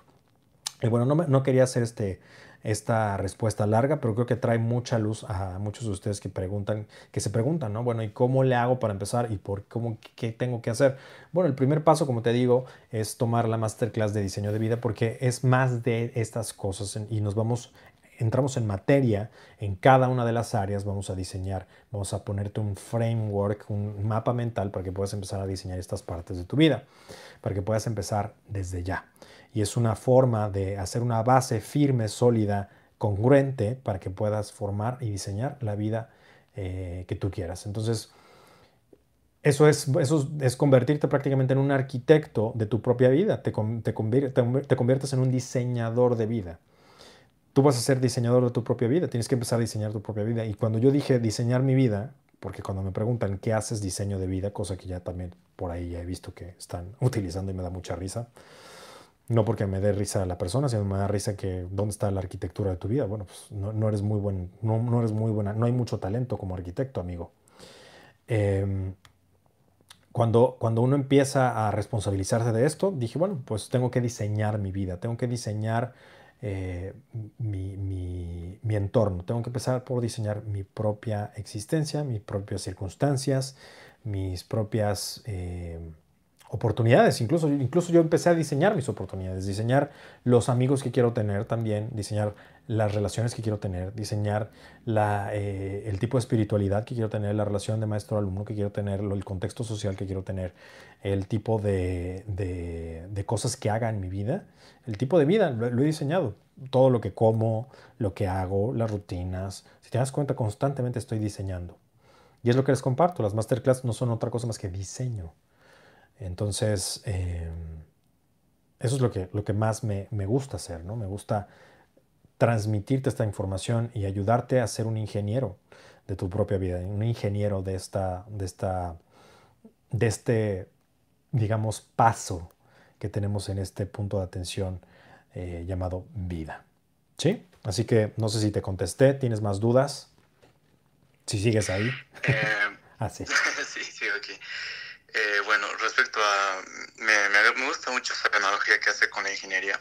Y bueno, no, no quería hacer este, esta respuesta larga, pero creo que trae mucha luz a muchos de ustedes que preguntan, que se preguntan, ¿no? Bueno, ¿y cómo le hago para empezar? ¿Y por cómo, qué tengo que hacer? Bueno, el primer paso, como te digo, es tomar la masterclass de diseño de vida porque es más de estas cosas y nos vamos entramos en materia en cada una de las áreas, vamos a diseñar, vamos a ponerte un framework, un mapa mental para que puedas empezar a diseñar estas partes de tu vida, para que puedas empezar desde ya y es una forma de hacer una base firme, sólida, congruente para que puedas formar y diseñar la vida eh, que tú quieras. Entonces, eso es, eso es convertirte prácticamente en un arquitecto de tu propia vida, te, te, te conviertes en un diseñador de vida. Tú vas a ser diseñador de tu propia vida, tienes que empezar a diseñar tu propia vida. Y cuando yo dije diseñar mi vida, porque cuando me preguntan qué haces diseño de vida, cosa que ya también por ahí ya he visto que están utilizando y me da mucha risa, no porque me dé risa la persona, sino me da risa que dónde está la arquitectura de tu vida. Bueno, pues no, eres muy buen, no, no, eres muy buena, no hay mucho talento como arquitecto, amigo. Em, cuando, cuando uno empieza a responsabilizarse de esto, dije, bueno, pues tengo que diseñar mi vida, tengo que diseñar eh, mi, mi, entorno, tengo que empezar por diseñar mi propia existencia, mis propias circunstancias, mis propias... Eh, oportunidades. Incluso, incluso yo empecé a diseñar mis oportunidades, diseñar los amigos que quiero tener también, diseñar las relaciones que quiero tener, diseñar la, eh, el tipo de espiritualidad que quiero tener, la relación de maestro-alumno que quiero tener, el contexto social que quiero tener, el tipo de, de, cosas que haga en mi vida, el tipo de vida, lo, he diseñado. Todo lo que como, lo que hago, las rutinas. Si te das cuenta, constantemente estoy diseñando. Y es lo que les comparto. Las masterclass no son otra cosa más que diseño. Entonces, em, eso es lo que, lo que más me, gusta hacer, ¿no? Me gusta transmitirte esta información y ayudarte a ser un ingeniero de tu propia vida, un ingeniero de, esta, de, esta, de este, digamos, paso que tenemos en este punto de atención eh, llamado vida. ¿Sí? Así que no sé si te contesté, ¿tienes más dudas? Si sigues ahí. Eh, ah, sí. sí, sigo aquí. Eh, bueno, respecto a... Me, me, gusta mucho esa analogía que hace con la ingeniería.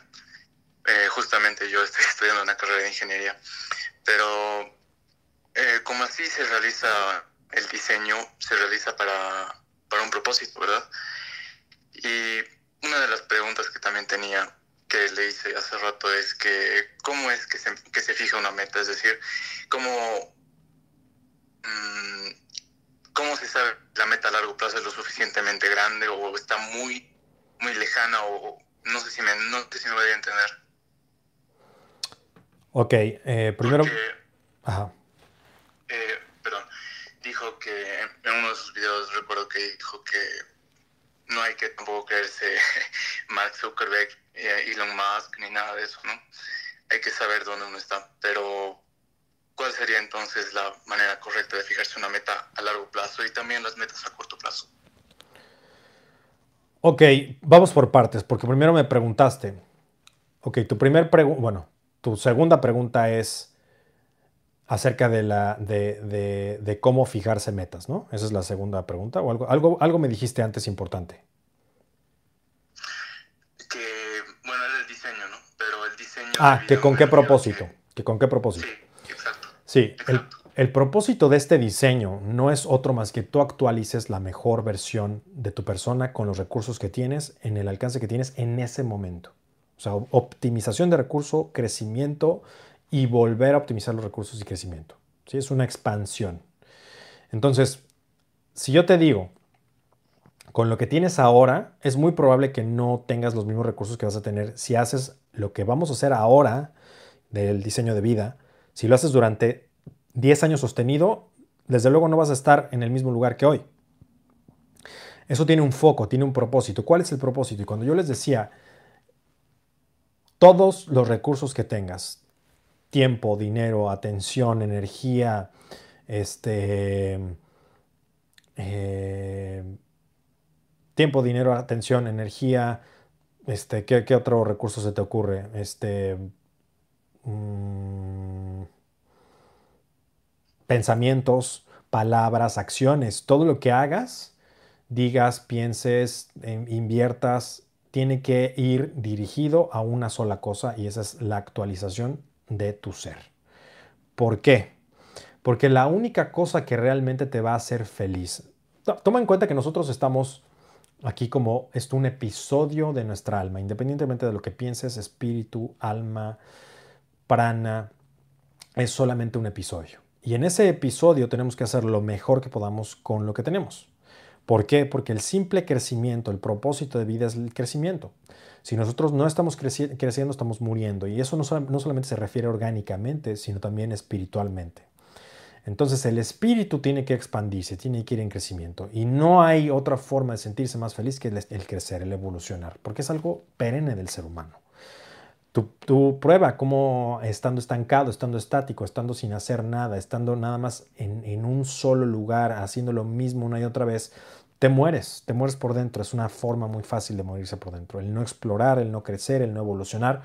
Eh, justamente yo estoy estudiando una carrera de ingeniería, pero eh, como así se realiza el diseño, se realiza para, para un propósito, ¿verdad? Y una de las preguntas que también tenía que le hice hace rato es que cómo es que se, que se fija una meta, es decir, cómo... Mmm, ¿cómo se sabe la meta a largo plazo es lo suficientemente grande o está muy, muy lejana o No sé si me, no sé si me voy a entender. Ok, eh, primero... Ajá. Eh, perdón, dijo que en uno de sus videos recuerdo que dijo que no hay que tampoco creerse Mark Zuckerberg, eh, Elon Musk, ni nada de eso, ¿no? Hay que saber dónde uno está, pero ¿cuál sería entonces la manera correcta de fijarse una meta a largo plazo y también las metas a corto plazo? Ok, vamos por partes, porque primero me preguntaste, ok, tu primer pregunta, bueno, tu segunda pregunta es acerca de, la, de, de, cómo fijarse metas, ¿no? Esa es la segunda pregunta. ¿O algo, algo, algo me dijiste antes importante? Que, bueno, era el diseño, ¿no? Pero el diseño... Ah, que con qué propósito. Que, con qué propósito. Sí. Sí, El, propósito de este diseño no es otro más que tú actualices la mejor versión de tu persona con los recursos que tienes, en el alcance que tienes en ese momento. O sea, optimización de recurso, crecimiento, y volver a optimizar los recursos y crecimiento. ¿sí? Es una expansión. Entonces, si yo te digo, con lo que tienes ahora, es muy probable que no tengas los mismos recursos que vas a tener si haces lo que vamos a hacer ahora del diseño de vida. Si lo haces durante 10 años sostenido, desde luego no vas a estar en el mismo lugar que hoy. Eso tiene un foco, tiene un propósito. ¿Cuál es el propósito? Y cuando yo les decía, todos los recursos que tengas, tiempo, dinero, atención, energía, este, eh, tiempo, dinero, atención, energía, este, ¿qué, ¿qué, otro recurso se te ocurre? Este, mm, pensamientos, palabras, acciones, todo lo que hagas, digas, pienses, inviertas, tiene que ir dirigido a una sola cosa y esa es la actualización de tu ser. ¿Por qué? Porque la única cosa que realmente te va a hacer feliz, toma en cuenta que nosotros estamos aquí como esto un episodio de nuestra alma, independientemente de lo que pienses, espíritu, alma, prana, es solamente un episodio. Y en ese episodio tenemos que hacer lo mejor que podamos con lo que tenemos. ¿Por qué? Porque el simple crecimiento, el propósito de vida es el crecimiento. Si nosotros no estamos creciendo, estamos muriendo. Y eso no, solamente se refiere orgánicamente, sino también espiritualmente. Entonces el espíritu tiene que expandirse, tiene que ir en crecimiento. Y no hay otra forma de sentirse más feliz que el, crecer, el evolucionar, porque es algo perenne del ser humano. Tu, prueba cómo estando estancado, estando estático, estando sin hacer nada, estando nada más en, en un solo lugar, haciendo lo mismo una y otra vez, te mueres, te mueres por dentro. Es una forma muy fácil de morirse por dentro. El no explorar, el no crecer, el no evolucionar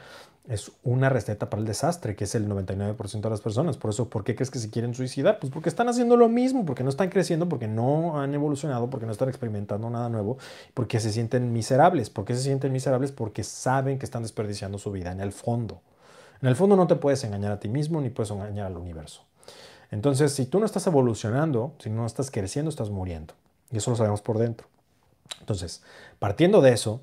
es una receta para el desastre, que es el 99% de las personas. Por eso, ¿por qué crees que se quieren suicidar? Pues porque están haciendo lo mismo, porque no están creciendo, porque no han evolucionado, porque no están experimentando nada nuevo, porque se sienten miserables. ¿Por qué se sienten miserables? Porque saben que están desperdiciando su vida en el fondo. En el fondo no te puedes engañar a ti mismo ni puedes engañar al universo. Entonces, si tú no estás evolucionando, si no estás creciendo, estás muriendo. Y eso lo sabemos por dentro. Entonces, partiendo de eso,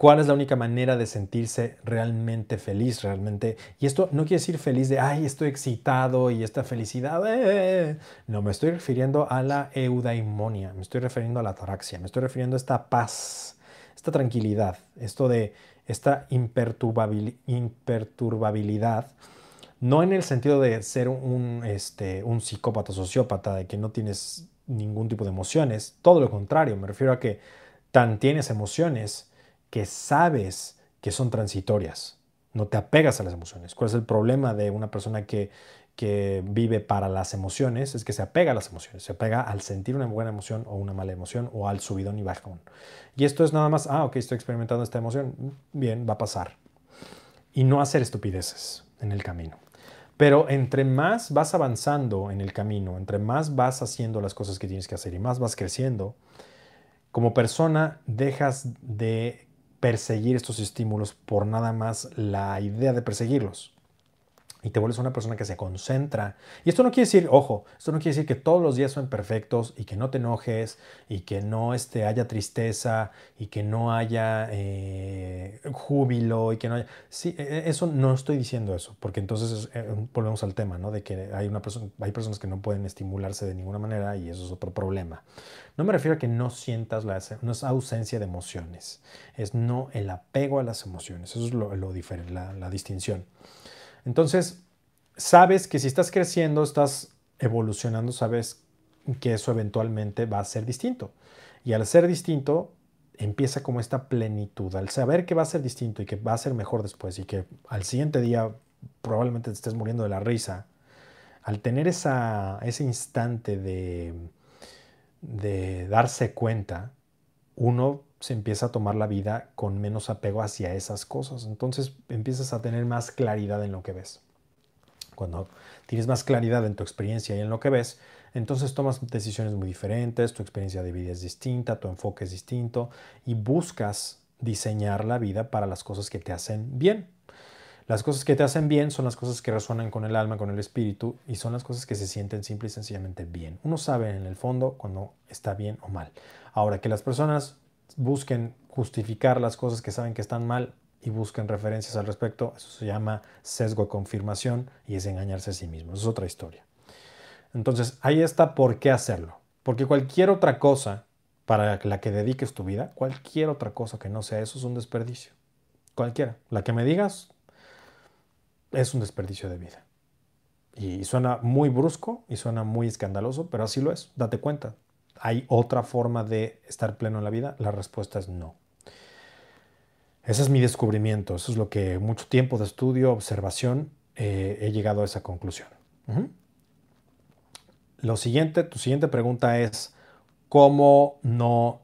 ¿cuál es la única manera de sentirse realmente feliz? Realmente, y esto no quiere decir feliz de, ay, estoy excitado y esta felicidad. Eh". No, me estoy refiriendo a la eudaimonia, me estoy refiriendo a la ataraxia, me estoy refiriendo a esta paz, esta tranquilidad, esto de esta imperturbabilidad no en el sentido de ser un, este, un psicópata, sociópata, de que no tienes ningún tipo de emociones. Todo lo contrario, me refiero a que tan tienes emociones que sabes que son transitorias. No te apegas a las emociones. ¿Cuál es el problema de una persona que, que vive para las emociones? Es que se apega a las emociones. Se apega al sentir una buena emoción o una mala emoción o al subidón y bajón. Y esto es nada más, ah, ok, estoy experimentando esta emoción. Bien, va a pasar. Y no hacer estupideces en el camino. Pero entre más vas avanzando en el camino, entre más vas haciendo las cosas que tienes que hacer y más vas creciendo, como persona dejas de perseguir estos estímulos por nada más la idea de perseguirlos. Y te vuelves una persona que se concentra. Y esto no quiere decir, ojo, esto no quiere decir que todos los días son perfectos y que no te enojes y que no este, haya tristeza y que no haya eh, júbilo y que no haya... Sí, e, e, eso no estoy diciendo eso, porque entonces eh, volvemos al tema, ¿no? De que hay, una persona, hay personas que no pueden estimularse de ninguna manera y eso es otro problema. No me refiero a que no sientas la no es ausencia de emociones, es no el apego a las emociones, eso es lo, lo diferente, la, la distinción. Entonces, sabes que si estás creciendo, estás evolucionando, sabes que eso eventualmente va a ser distinto. Y al ser distinto, empieza como esta plenitud, al saber que va a ser distinto y que va a ser mejor después y que al siguiente día probablemente te estés muriendo de la risa, al tener esa, ese instante de, de darse cuenta, uno se empieza a tomar la vida con menos apego hacia esas cosas. Entonces empiezas a tener más claridad en lo que ves. Cuando tienes más claridad en tu experiencia y en lo que ves, entonces tomas decisiones muy diferentes, tu experiencia de vida es distinta, tu enfoque es distinto y buscas diseñar la vida para las cosas que te hacen bien. Las cosas que te hacen bien son las cosas que resuenan con el alma, con el espíritu y son las cosas que se sienten simple y sencillamente bien. Uno sabe en el fondo cuando está bien o mal. Ahora, que las personas busquen justificar las cosas que saben que están mal y busquen referencias al respecto, eso se llama sesgo de confirmación y es engañarse a sí mismo. Eso es otra historia. Entonces, ahí está por qué hacerlo. Porque cualquier otra cosa para la que dediques tu vida, cualquier otra cosa que no sea eso es un desperdicio. Cualquiera. La que me digas, es un desperdicio de vida. Y suena muy brusco y suena muy escandaloso, pero así lo es. Date cuenta. ¿Hay otra forma de estar pleno en la vida? La respuesta es no. Ese es mi descubrimiento. Eso es lo que mucho tiempo de estudio, observación, eh, he llegado a esa conclusión. Lo siguiente, tu siguiente pregunta es cómo no,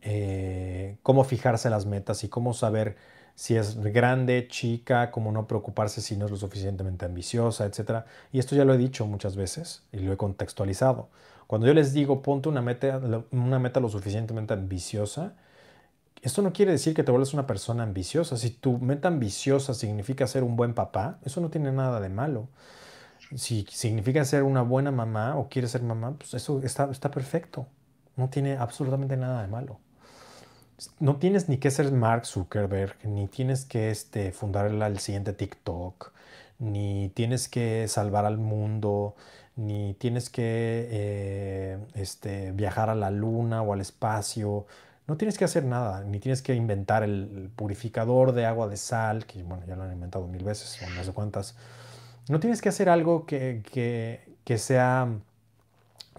eh, cómo fijarse las metas y cómo saber si es grande, chica, cómo no preocuparse si no es lo suficientemente ambiciosa, etc. Y esto ya lo he dicho muchas veces y lo he contextualizado. Cuando yo les digo ponte una meta, una meta lo suficientemente ambiciosa, esto no quiere decir que te vuelvas una persona ambiciosa. Si tu meta ambiciosa significa ser un buen papá, eso no tiene nada de malo. Si significa ser una buena mamá o quieres ser mamá, pues eso está, está perfecto. No tiene absolutamente nada de malo no tienes ni que ser Mark Zuckerberg, ni tienes que este, fundar el, siguiente TikTok, ni tienes que salvar al mundo, ni tienes que eh, este, viajar a la luna o al espacio. No tienes que hacer nada, ni tienes que inventar el, purificador de agua de sal, que bueno, ya lo han inventado mil veces o no sé cuántas. No tienes que hacer algo que, que, que sea...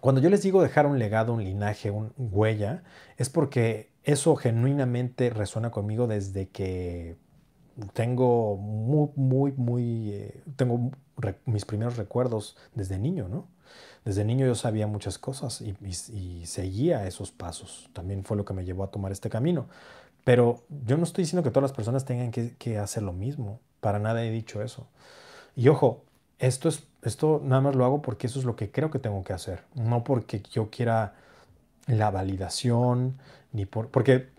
Cuando yo les digo dejar un legado, un linaje, una huella, es porque eso genuinamente resuena conmigo desde que tengo muy, muy, muy, eh, tengo mis primeros recuerdos desde niño, ¿no? Desde niño yo sabía muchas cosas y, seguía esos pasos. También fue lo que me llevó a tomar este camino. Pero yo no estoy diciendo que todas las personas tengan que, que hacer lo mismo. Para nada he dicho eso. Y ojo, esto, es, esto nada más lo hago porque eso es lo que creo que tengo que hacer. No porque yo quiera la validación, ni por, porque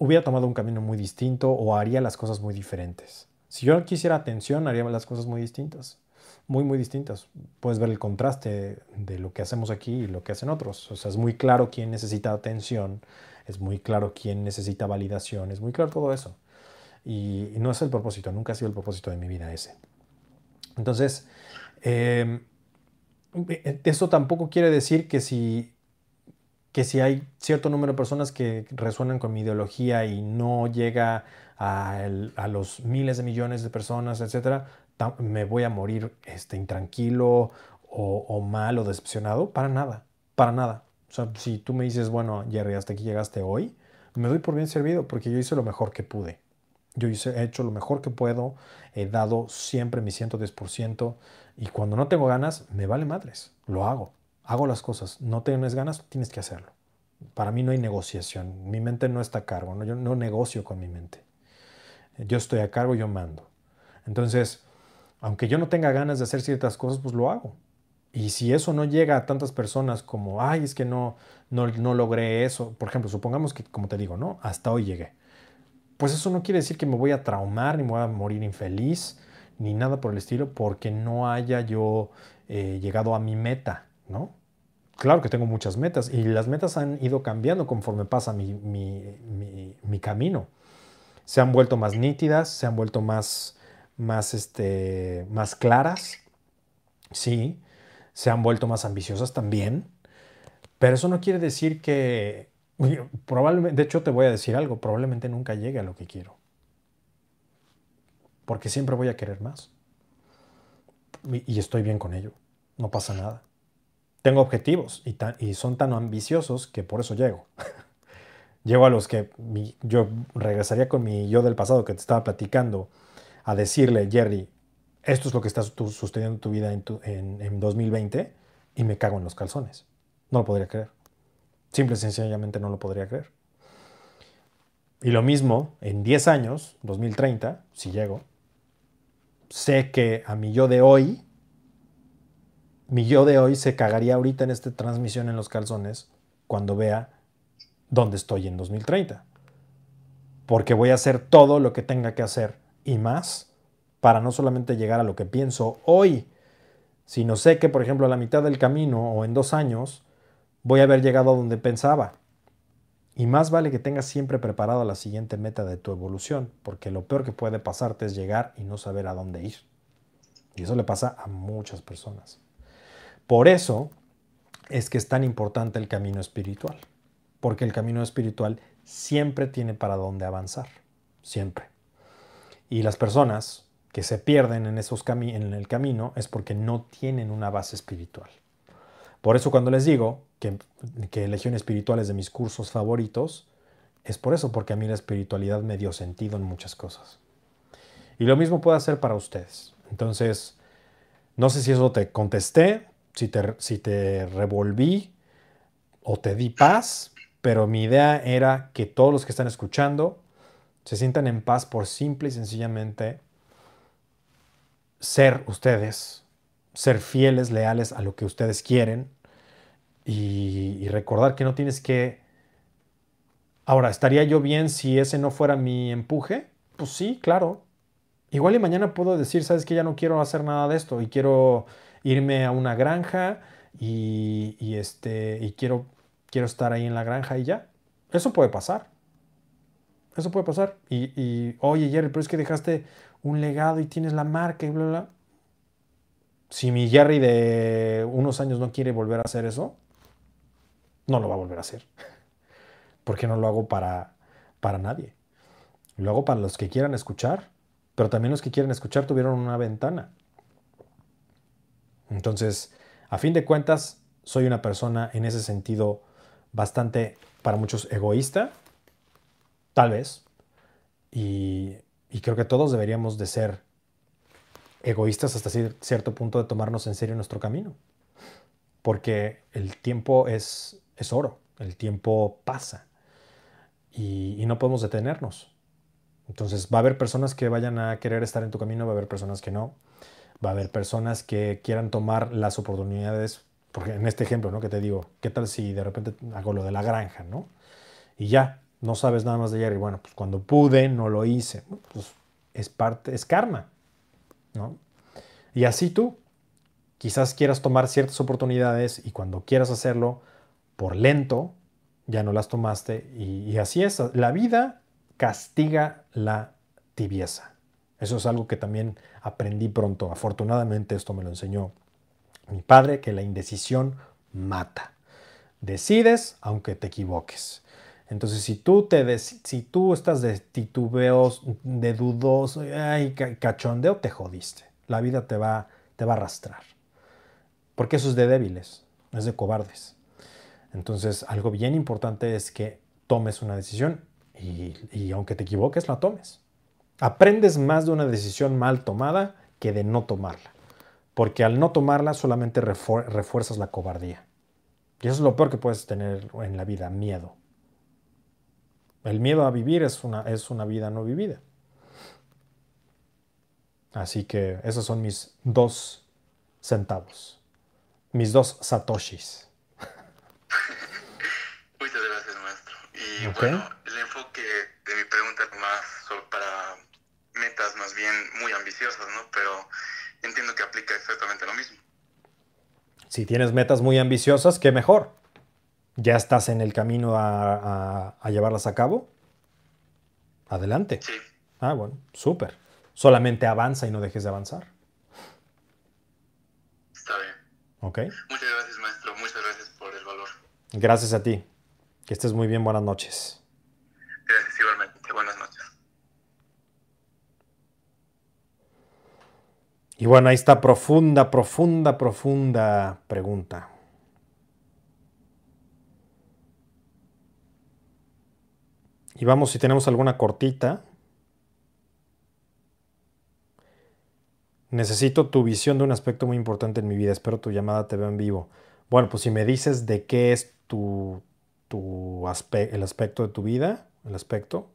hubiera tomado un camino muy distinto o haría las cosas muy diferentes. Si yo quisiera atención, haría las cosas muy distintas, muy, muy distintas. Puedes ver el contraste de lo que hacemos aquí y lo que hacen otros. O sea, es muy claro quién necesita atención, es muy claro quién necesita validación, es muy claro todo eso. Y, no es el propósito, nunca ha sido el propósito de mi vida ese. Entonces, eh, eso tampoco quiere decir que si que si hay cierto número de personas que resuenan con mi ideología y no llega a, los miles de millones de personas, etcétera, me voy a morir este, intranquilo o, mal o decepcionado. Para nada, para nada. O sea, si tú me dices, bueno, Jerry, hasta aquí llegaste hoy, me doy por bien servido porque yo hice lo mejor que pude. Yo he hecho lo mejor que puedo, he dado siempre mi 110% y cuando no tengo ganas, me vale madres, lo hago hago las cosas, no tienes ganas, tienes que hacerlo. Para mí no hay negociación, mi mente no está a cargo, ¿no? yo no negocio con mi mente. Yo estoy a cargo, yo mando. Entonces, aunque yo no tenga ganas de hacer ciertas cosas, pues lo hago. Y si eso no llega a tantas personas como, ay, es que no, no, no logré eso, por ejemplo, supongamos que, como te digo, ¿no? Hasta hoy llegué. Pues eso no quiere decir que me voy a traumar, ni me voy a morir infeliz, ni nada por el estilo porque no haya yo eh, llegado a mi meta, ¿no? Claro que tengo muchas metas y las metas han ido cambiando conforme pasa mi, mi camino. Se han vuelto más nítidas, se han vuelto más, más, este, más claras, sí, se han vuelto más ambiciosas también, pero eso no quiere decir que, probablemente, de hecho te voy a decir algo, probablemente nunca llegue a lo que quiero, porque siempre voy a querer más. Y, estoy bien con ello, no pasa nada. Tengo objetivos y, y son tan ambiciosos que por eso llego. llego a los que yo regresaría con mi yo del pasado que te estaba platicando a decirle, Jerry, esto es lo que estás sosteniendo tu vida en, en, 2020 y me cago en los calzones. No lo podría creer. Simple y sencillamente no lo podría creer. Y lo mismo, en 10 años, 2030, si llego, sé que a mi yo de hoy, mi yo de hoy se cagaría ahorita en esta transmisión en los calzones cuando vea dónde estoy en 2030. Porque voy a hacer todo lo que tenga que hacer y más para no solamente llegar a lo que pienso hoy, sino sé que, por ejemplo, a la mitad del camino o en dos años voy a haber llegado a donde pensaba. Y más vale que tengas siempre preparado la siguiente meta de tu evolución, porque lo peor que puede pasarte es llegar y no saber a dónde ir. Y eso le pasa a muchas personas. Por eso es que es tan importante el camino espiritual, porque el camino espiritual siempre tiene para dónde avanzar, siempre. Y las personas que se pierden en, esos en el camino es porque no tienen una base espiritual. Por eso cuando les digo que, que Legión Espiritual es de mis cursos favoritos, es por eso, porque a mí la espiritualidad me dio sentido en muchas cosas. Y lo mismo puede hacer para ustedes. Entonces, no sé si eso te contesté, si te, si te revolví o te di paz, pero mi idea era que todos los que están escuchando se sientan en paz por simple y sencillamente ser ustedes, ser fieles, leales a lo que ustedes quieren y, recordar que no tienes que... Ahora, ¿estaría yo bien si ese no fuera mi empuje? Pues sí, claro. Igual y mañana puedo decir, sabes que ya no quiero hacer nada de esto y quiero irme a una granja y, este, y quiero, quiero estar ahí en la granja y ya. Eso puede pasar. Eso puede pasar. Y, y, oye, Jerry, pero es que dejaste un legado y tienes la marca y bla, bla. Si mi Jerry de unos años no quiere volver a hacer eso, no lo va a volver a hacer. Porque no lo hago para, para nadie. Lo hago para los que quieran escuchar, pero también los que quieren escuchar tuvieron una ventana. Entonces, a fin de cuentas, soy una persona en ese sentido bastante, para muchos, egoísta, tal vez, y y creo que todos deberíamos de ser egoístas hasta cierto punto de tomarnos en serio nuestro camino. Porque el tiempo es, es oro, el tiempo pasa y, no podemos detenernos. Entonces va a haber personas que vayan a querer estar en tu camino, va a haber personas que no. Va a haber personas que quieran tomar las oportunidades, porque en este ejemplo, ¿no? Que te digo, ¿qué tal si de repente hago lo de la granja, ¿no? Y ya, no sabes nada más de Jerry. Bueno, pues cuando pude, no lo hice. Pues es parte, es karma, ¿no? Y así tú, quizás quieras tomar ciertas oportunidades y cuando quieras hacerlo por lento, ya no las tomaste. Y, y así es, la vida castiga la tibieza. Eso es algo que también aprendí pronto. Afortunadamente esto me lo enseñó mi padre, que la indecisión mata. Decides aunque te equivoques. Entonces, si tú, te si tú estás de titubeos, de dudoso, ay, cachondeo, te jodiste. La vida te va, te va a arrastrar. Porque eso es de débiles, es de cobardes. Entonces, algo bien importante es que tomes una decisión y, y aunque te equivoques, la tomes. Aprendes más de una decisión mal tomada que de no tomarla. Porque al no tomarla solamente refuerzas la cobardía. Y eso es lo peor que puedes tener en la vida, miedo. El miedo a vivir es una, es una vida no vivida. Así que esos son mis dos centavos, mis dos satoshis. Muchas gracias, maestro. Y bueno, el enfoque de mi pregunta más para metas más bien muy ambiciosas, ¿no? Pero entiendo que aplica exactamente lo mismo. Si tienes metas muy ambiciosas, qué mejor. ¿Ya estás en el camino a, a llevarlas a cabo? Adelante. Sí. Ah, bueno, súper. Solamente avanza y no dejes de avanzar. Está bien. Ok. Muchas gracias, maestro. Muchas gracias por el valor. Gracias a ti. Que estés muy bien. Buenas noches. Gracias igualmente. Buenas noches. Y bueno, ahí está profunda, profunda, profunda pregunta. Y vamos si tenemos alguna cortita. Necesito tu visión de un aspecto muy importante en mi vida. Espero tu llamada te veo en vivo. Bueno, pues si me dices de qué es tu, tu el aspecto de tu vida, el aspecto,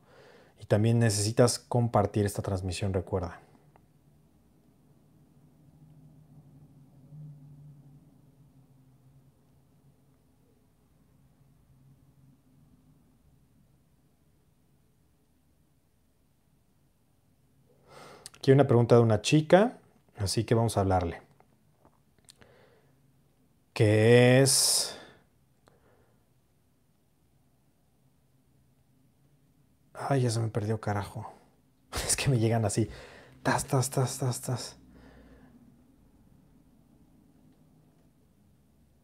y también necesitas compartir esta transmisión, recuerda. Aquí una pregunta de una chica, así que vamos a hablarle. Que es... Ay, ya se me perdió carajo. Es que me llegan así. Tas, tas, tas, tas, tas.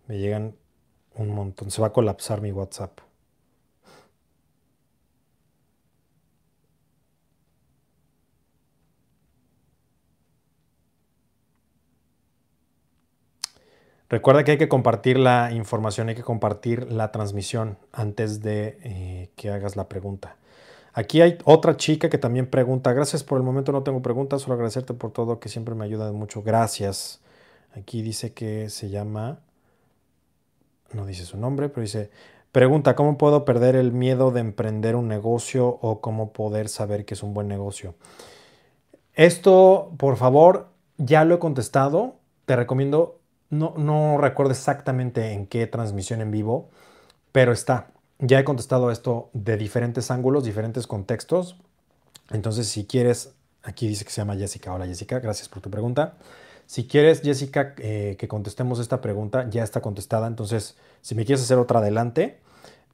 Me llegan un montón. Se va a colapsar mi WhatsApp. Recuerda que hay que compartir la información, hay que compartir la transmisión antes de eh, que hagas la pregunta. Aquí hay otra chica que también pregunta, gracias por el momento no tengo preguntas, solo agradecerte por todo, que siempre me ayuda mucho, gracias. Aquí dice que se llama, no dice su nombre, pero dice, pregunta, ¿cómo puedo perder el miedo de emprender un negocio o cómo poder saber que es un buen negocio? Esto, por favor, ya lo he contestado, te recomiendo no, recuerdo exactamente en qué transmisión en vivo, pero está. Ya he contestado esto de diferentes ángulos, diferentes contextos. Entonces, si quieres, aquí dice que se llama Jessica. Hola Jessica, gracias por tu pregunta. Si quieres, Jessica, eh, que contestemos esta pregunta, ya está contestada. Entonces, si me quieres hacer otra adelante,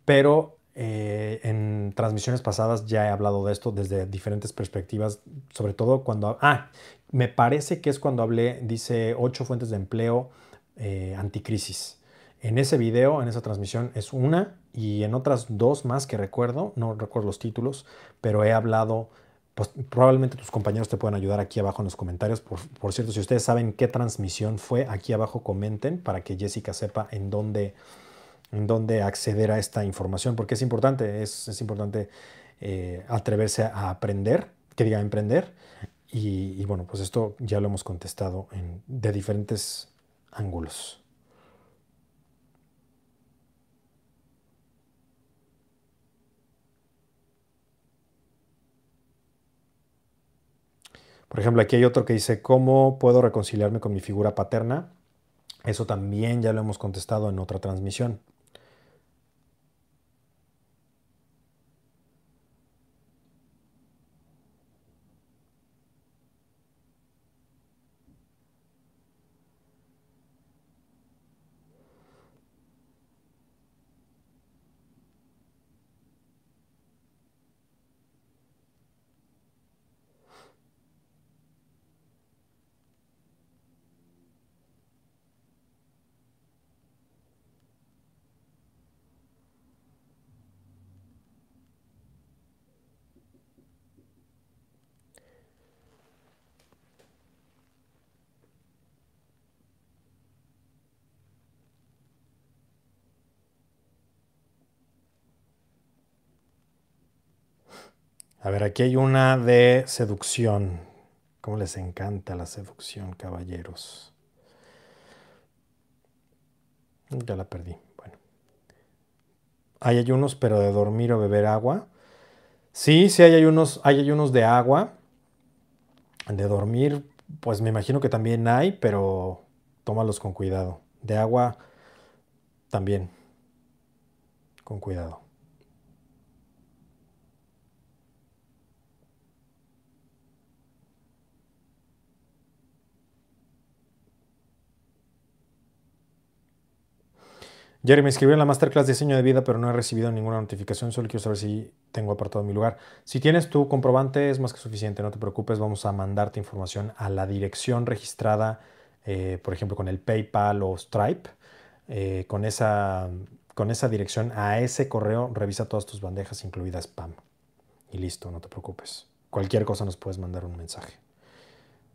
pero eh, en transmisiones pasadas ya he hablado de esto desde diferentes perspectivas, sobre todo cuando... Ah, me parece que es cuando hablé, dice, ocho fuentes de empleo eh, anticrisis. En ese video, en esa transmisión, es una y en otras dos más que recuerdo, no recuerdo los títulos, pero he hablado, pues probablemente tus compañeros te pueden ayudar aquí abajo en los comentarios. Por, cierto, si ustedes saben qué transmisión fue, aquí abajo comenten para que Jessica sepa en dónde, en dónde acceder a esta información, porque es importante, es, importante eh, atreverse a aprender, que diga emprender. Y, bueno, pues esto ya lo hemos contestado en, de diferentes ángulos. Por ejemplo, aquí hay otro que dice, ¿cómo puedo reconciliarme con mi figura paterna? Eso también ya lo hemos contestado en otra transmisión. A ver, aquí hay una de seducción. ¿Cómo les encanta la seducción, caballeros? Ya la perdí. Bueno. Hay ayunos, pero de dormir o beber agua. Sí, sí hay ayunos, hay ayunos de agua. De dormir, pues me imagino que también hay, pero tómalos con cuidado. De agua, también. Con cuidado. Jerry, me inscribí en la Masterclass Diseño de Vida, pero no he recibido ninguna notificación. Solo quiero saber si tengo apartado mi lugar. Si tienes tu comprobante, es más que suficiente. No te preocupes. Vamos a mandarte información a la dirección registrada, eh, por ejemplo, con el PayPal o Stripe. Eh, con, esa, con esa dirección, a ese correo, revisa todas tus bandejas, incluida spam. Y listo, no te preocupes. Cualquier cosa nos puedes mandar un mensaje.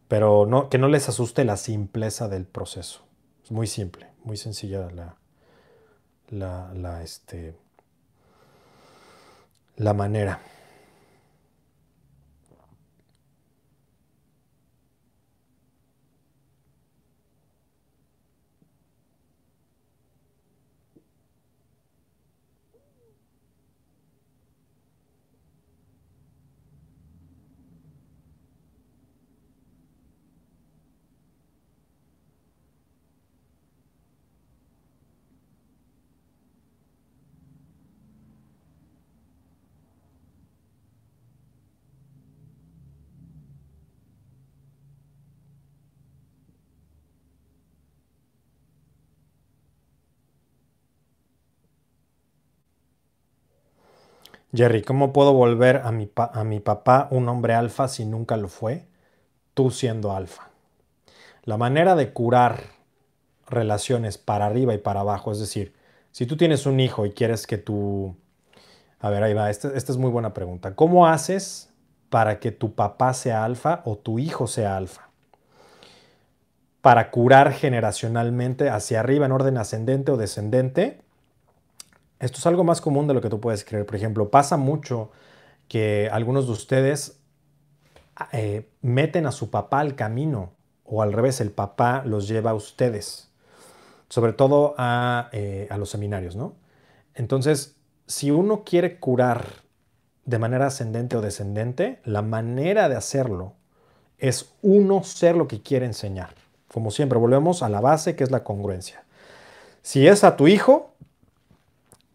Pero que no les asuste la simpleza del proceso. Es muy simple, muy sencilla la, la, la, este, la manera. Jerry, ¿cómo puedo volver a mi, papá un hombre alfa si nunca lo fue? Tú siendo alfa. La manera de curar relaciones para arriba y para abajo, es decir, si tú tienes un hijo y quieres que tu... A ver, ahí va, esta, esta es muy buena pregunta. ¿Cómo haces para que tu papá sea alfa o tu hijo sea alfa? Para curar generacionalmente hacia arriba en orden ascendente o descendente, esto es algo más común de lo que tú puedes creer. Por ejemplo, pasa mucho que algunos de ustedes eh, meten a su papá al camino o al revés, el papá los lleva a ustedes, sobre todo a, eh, a los seminarios, ¿no? Entonces, si uno quiere curar de manera ascendente o descendente, la manera de hacerlo es uno ser lo que quiere enseñar. Como siempre, volvemos a la base que es la congruencia. Si es a tu hijo,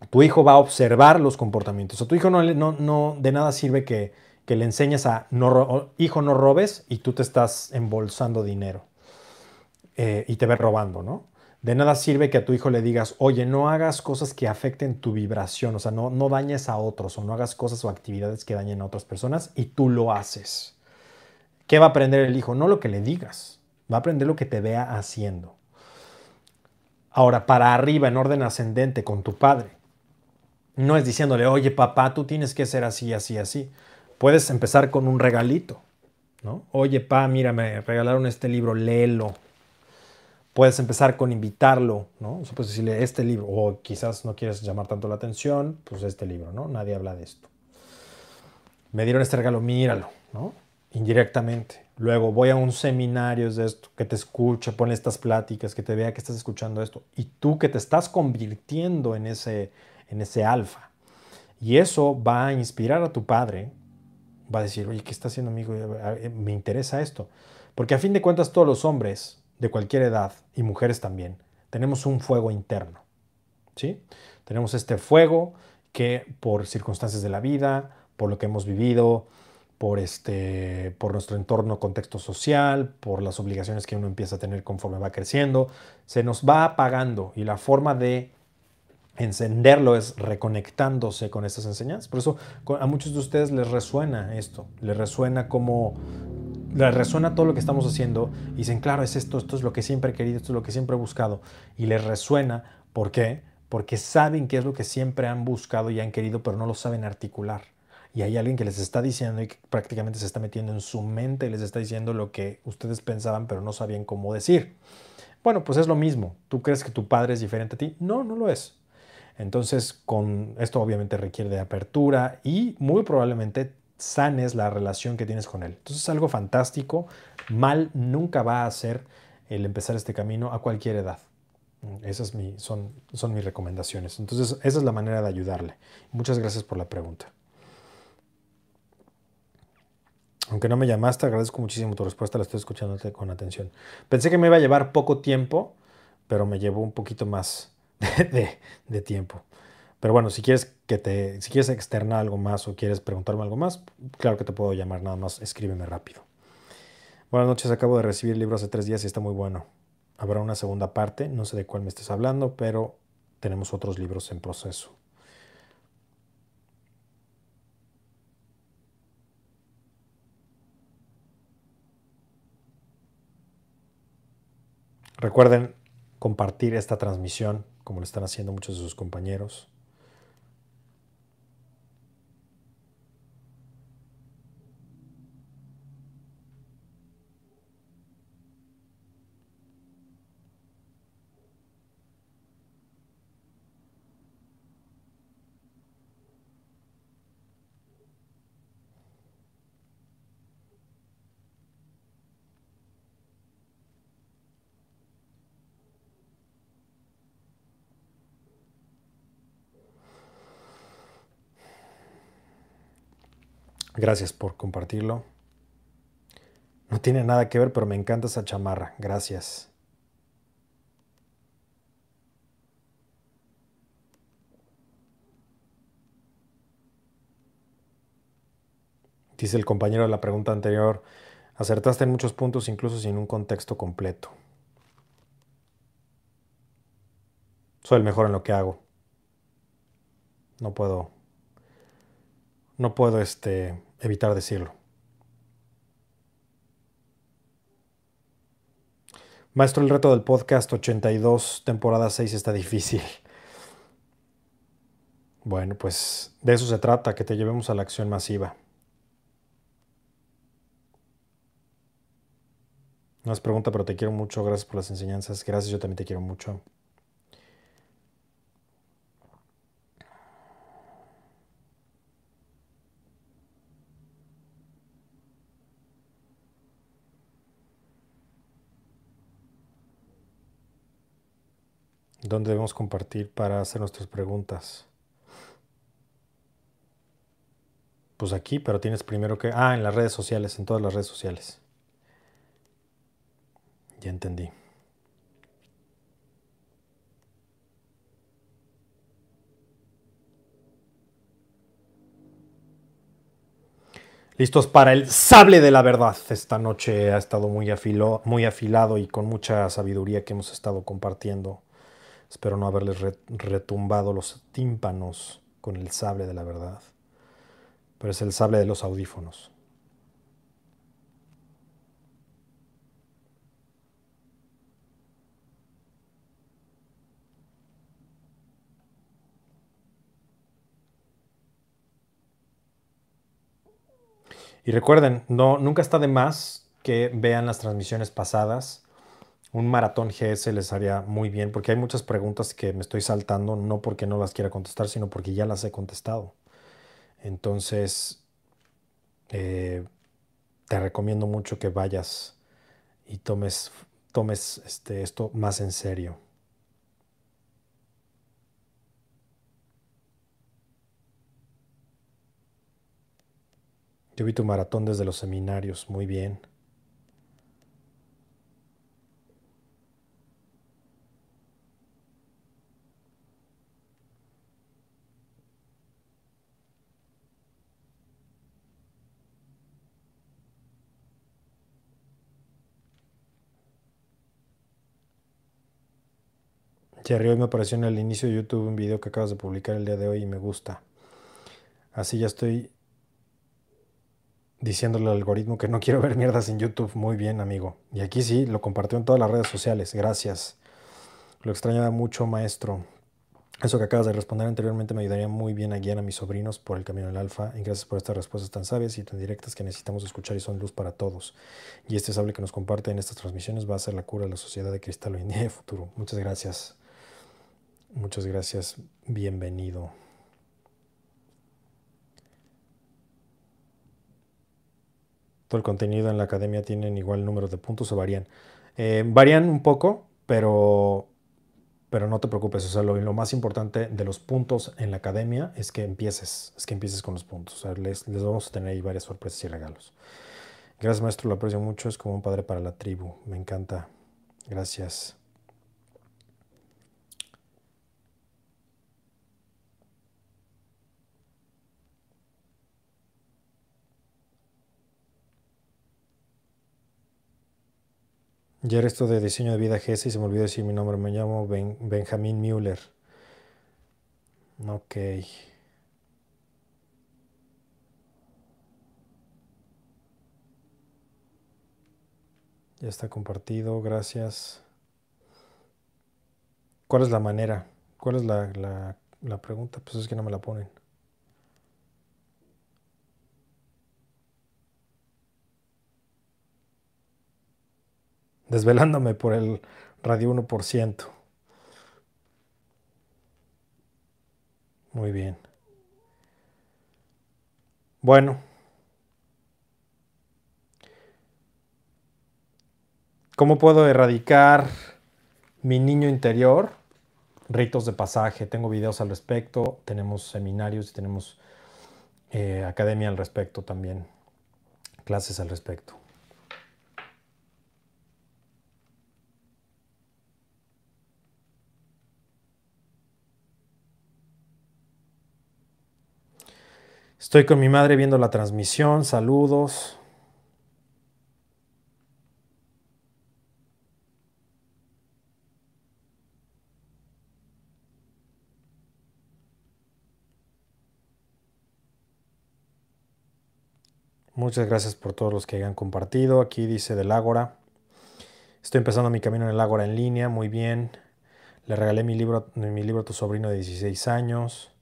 tu hijo va a observar los comportamientos. A tu hijo no, no, de nada sirve que, le enseñes a, no, hijo, no robes y tú te estás embolsando dinero eh, y te ves robando, ¿no? De nada sirve que a tu hijo le digas, oye, no hagas cosas que afecten tu vibración, o sea, no, no dañes a otros o no hagas cosas o actividades que dañen a otras personas y tú lo haces. ¿Qué va a aprender el hijo? No lo que le digas, va a aprender lo que te vea haciendo. Ahora, para arriba, en orden ascendente con tu padre, no es diciéndole, oye papá, tú tienes que ser así, así, así. Puedes empezar con un regalito, ¿no? Oye pa, mira, me regalaron este libro, léelo. Puedes empezar con invitarlo, ¿no? O sea, puedes decirle este libro, o quizás no quieres llamar tanto la atención, pues este libro, ¿no? Nadie habla de esto. Me dieron este regalo, míralo, ¿no? Indirectamente. Luego voy a un seminario de esto, que te escuche, pone estas pláticas, que te vea que estás escuchando esto. Y tú que te estás convirtiendo en ese, en ese alfa. Y eso va a inspirar a tu padre, va a decir, oye, ¿qué está haciendo amigo? Me interesa esto. Porque a fin de cuentas todos los hombres de cualquier edad y mujeres también tenemos un fuego interno. ¿sí? Tenemos este fuego que por circunstancias de la vida, por lo que hemos vivido, por, este, por nuestro entorno, contexto social, por las obligaciones que uno empieza a tener conforme va creciendo, se nos va apagando y la forma de encenderlo es reconectándose con estas enseñanzas. Por eso a muchos de ustedes les resuena esto, les resuena como, les resuena todo lo que estamos haciendo y dicen, claro, es esto, esto es lo que siempre he querido, esto es lo que siempre he buscado. Y les resuena, ¿por qué? Porque saben qué es lo que siempre han buscado y han querido, pero no lo saben articular. Y hay alguien que les está diciendo y que prácticamente se está metiendo en su mente y les está diciendo lo que ustedes pensaban, pero no sabían cómo decir. Bueno, pues es lo mismo. ¿Tú crees que tu padre es diferente a ti? No, no lo es. Entonces, con esto obviamente requiere de apertura y muy probablemente sanes la relación que tienes con él. Entonces, es algo fantástico. Mal nunca va a ser el empezar este camino a cualquier edad. Esas son, son mis recomendaciones. Entonces, esa es la manera de ayudarle. Muchas gracias por la pregunta. Aunque no me llamaste, agradezco muchísimo tu respuesta, la estoy escuchando con atención. Pensé que me iba a llevar poco tiempo, pero me llevó un poquito más de, tiempo. Pero bueno, si quieres que te, si quieres externar algo más o quieres preguntarme algo más, claro que te puedo llamar, nada más escríbeme rápido. Buenas noches, acabo de recibir el libro hace tres días y está muy bueno. Habrá una segunda parte, no sé de cuál me estés hablando, pero tenemos otros libros en proceso. Recuerden compartir esta transmisión como lo están haciendo muchos de sus compañeros. Gracias por compartirlo. No tiene nada que ver, pero me encanta esa chamarra. Gracias. Dice el compañero de la pregunta anterior, acertaste en muchos puntos incluso sin un contexto completo. Soy el mejor en lo que hago. No puedo no puedo este evitar decirlo. Maestro, el reto del podcast 82, temporada 6 está difícil. Bueno, pues de eso se trata, que te llevemos a la acción masiva. No es pregunta, pero te quiero mucho. Gracias por las enseñanzas. Gracias, yo también te quiero mucho. ¿Dónde debemos compartir para hacer nuestras preguntas? Pues aquí, pero tienes primero que... Ah, en las redes sociales, en todas las redes sociales. Ya entendí. Listos para el sable de la verdad. Esta noche ha estado muy, muy afilado y con mucha sabiduría que hemos estado compartiendo. Espero no haberles retumbado los tímpanos con el sable de la verdad, pero es el sable de los audífonos. Y recuerden, no, nunca está de más que vean las transmisiones pasadas un maratón GS les haría muy bien, porque hay muchas preguntas que me estoy saltando, no porque no las quiera contestar, sino porque ya las he contestado. Entonces, eh, te recomiendo mucho que vayas y tomes, tomes este, esto más en serio. Yo vi tu maratón desde los seminarios, muy bien. Jerry, hoy me apareció en el inicio de YouTube un video que acabas de publicar el día de hoy y me gusta. Así ya estoy diciéndole al algoritmo que no quiero ver mierdas en YouTube. Muy bien, amigo. Y aquí sí, lo compartió en todas las redes sociales. Gracias. Lo extrañaba mucho, maestro. Eso que acabas de responder anteriormente me ayudaría muy bien a guiar a mis sobrinos por el camino del alfa. Y gracias por estas respuestas tan sabias y tan directas que necesitamos escuchar y son luz para todos. Y este sable que nos comparte en estas transmisiones va a ser la cura de la sociedad de cristal hoy en día futuro. Muchas gracias. Muchas gracias, bienvenido. Todo el contenido en la academia tienen igual número de puntos o varían. Eh, varían un poco, pero, pero no te preocupes. O sea, lo, más importante de los puntos en la academia es que empieces, es que empieces con los puntos. les, les vamos a tener ahí varias sorpresas y regalos. Gracias, maestro, lo aprecio mucho. Es como un padre para la tribu. Me encanta. Gracias. Ya esto de diseño de vida GS y se me olvidó decir mi nombre. Me llamo Benjamin Müller. Ok. Ya está compartido, gracias. ¿Cuál es la manera? ¿Cuál es la, la, la pregunta? Pues es que no me la ponen. Desvelándome por el radio 1%. Muy bien. Bueno. ¿Cómo puedo erradicar mi niño interior? Ritos de pasaje. Tengo videos al respecto. Tenemos seminarios y tenemos eh, academia al respecto también. Clases al respecto. Estoy con mi madre viendo la transmisión. Saludos. Muchas gracias por todos los que hayan compartido. Aquí dice del Ágora. Estoy empezando mi camino en el Ágora en línea. Muy bien. Le regalé mi libro, mi libro a tu sobrino de 16 años.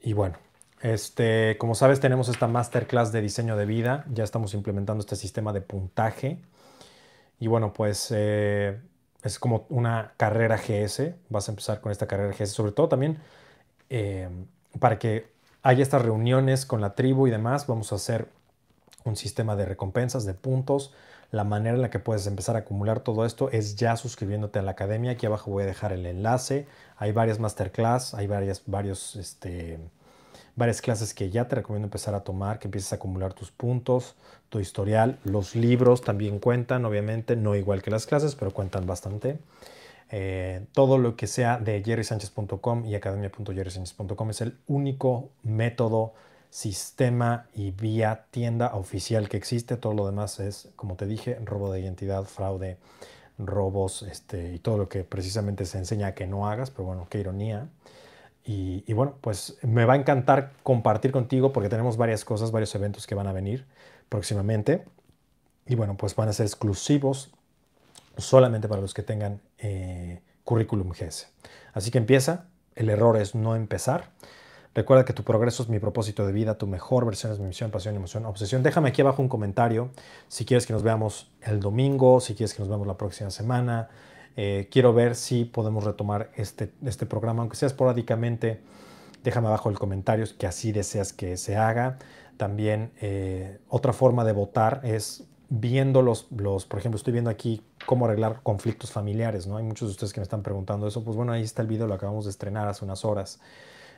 Y bueno, este, como sabes, tenemos esta masterclass de diseño de vida. Ya estamos implementando este sistema de puntaje. Y bueno, pues eh, es como una carrera GS. Vas a empezar con esta carrera GS, sobre todo también eh, para que haya estas reuniones con la tribu y demás. Vamos a hacer un sistema de recompensas, de puntos. La manera en la que puedes empezar a acumular todo esto es ya suscribiéndote a la academia. Aquí abajo voy a dejar el enlace. Hay varias masterclass, hay varias, varios, este, varias clases que ya te recomiendo empezar a tomar, que empieces a acumular tus puntos, tu historial. Los libros también cuentan, obviamente, no igual que las clases, pero cuentan bastante. Eh, todo lo que sea de jerrysanchez.com y academia.jerrysanchez.com es el único método, sistema y vía tienda oficial que existe. Todo lo demás es, como te dije, robo de identidad, fraude, robos este, y todo lo que precisamente se enseña que no hagas, pero bueno, qué ironía. Y, bueno, pues me va a encantar compartir contigo porque tenemos varias cosas, varios eventos que van a venir próximamente. Y bueno, pues van a ser exclusivos solamente para los que tengan eh, currículum GS. Así que empieza. El error es no empezar. Recuerda que tu progreso es mi propósito de vida, tu mejor versión es mi misión, pasión, emoción, obsesión. Déjame aquí abajo un comentario si quieres que nos veamos el domingo, si quieres que nos veamos la próxima semana, eh, quiero ver si podemos retomar este, este programa, aunque sea esporádicamente. Déjame abajo el comentario que así deseas que se haga. También eh, otra forma de votar es viendo los, los, por ejemplo, estoy viendo aquí cómo arreglar conflictos familiares, ¿no? Hay muchos de ustedes que me están preguntando eso. Pues bueno, ahí está el video, lo acabamos de estrenar hace unas horas.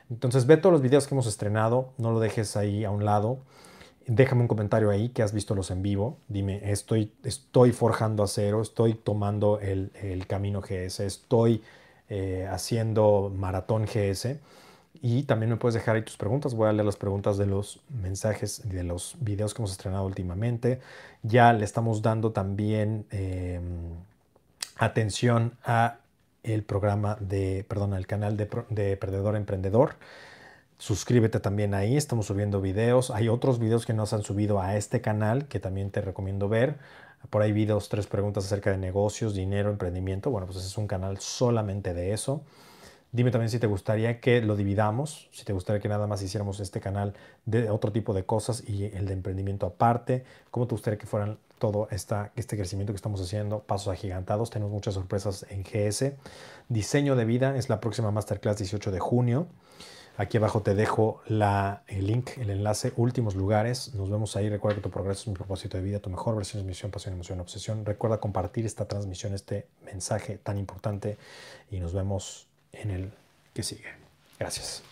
Entonces ve todos los videos que hemos estrenado, no lo dejes ahí a un lado. Déjame un comentario ahí que has visto los en vivo. Dime, estoy, estoy forjando acero, estoy tomando el, camino GS, estoy eh, haciendo maratón GS. Y también me puedes dejar ahí tus preguntas. Voy a leer las preguntas de los mensajes de los videos que hemos estrenado últimamente. Ya le estamos dando también em, atención a el programa de, perdón, al canal de, de Perdedor Emprendedor. Suscríbete también ahí, estamos subiendo videos. Hay otros videos que nos han subido a este canal que también te recomiendo ver. Por ahí videos, tres preguntas acerca de negocios, dinero, emprendimiento. Bueno, pues es un canal solamente de eso. Dime también si te gustaría que lo dividamos, si te gustaría que nada más hiciéramos este canal de otro tipo de cosas y el de emprendimiento aparte. ¿Cómo te gustaría que fueran todo este crecimiento que estamos haciendo? Pasos agigantados. Tenemos muchas sorpresas en GS. Diseño de vida es la próxima masterclass 18 de junio. Aquí abajo te dejo la, el link, el enlace, últimos lugares. Nos vemos ahí. Recuerda que tu progreso es mi propósito de vida, tu mejor versión es misión, pasión, emoción, obsesión. Recuerda compartir esta transmisión, este mensaje tan importante y nos vemos en el que sigue. Gracias.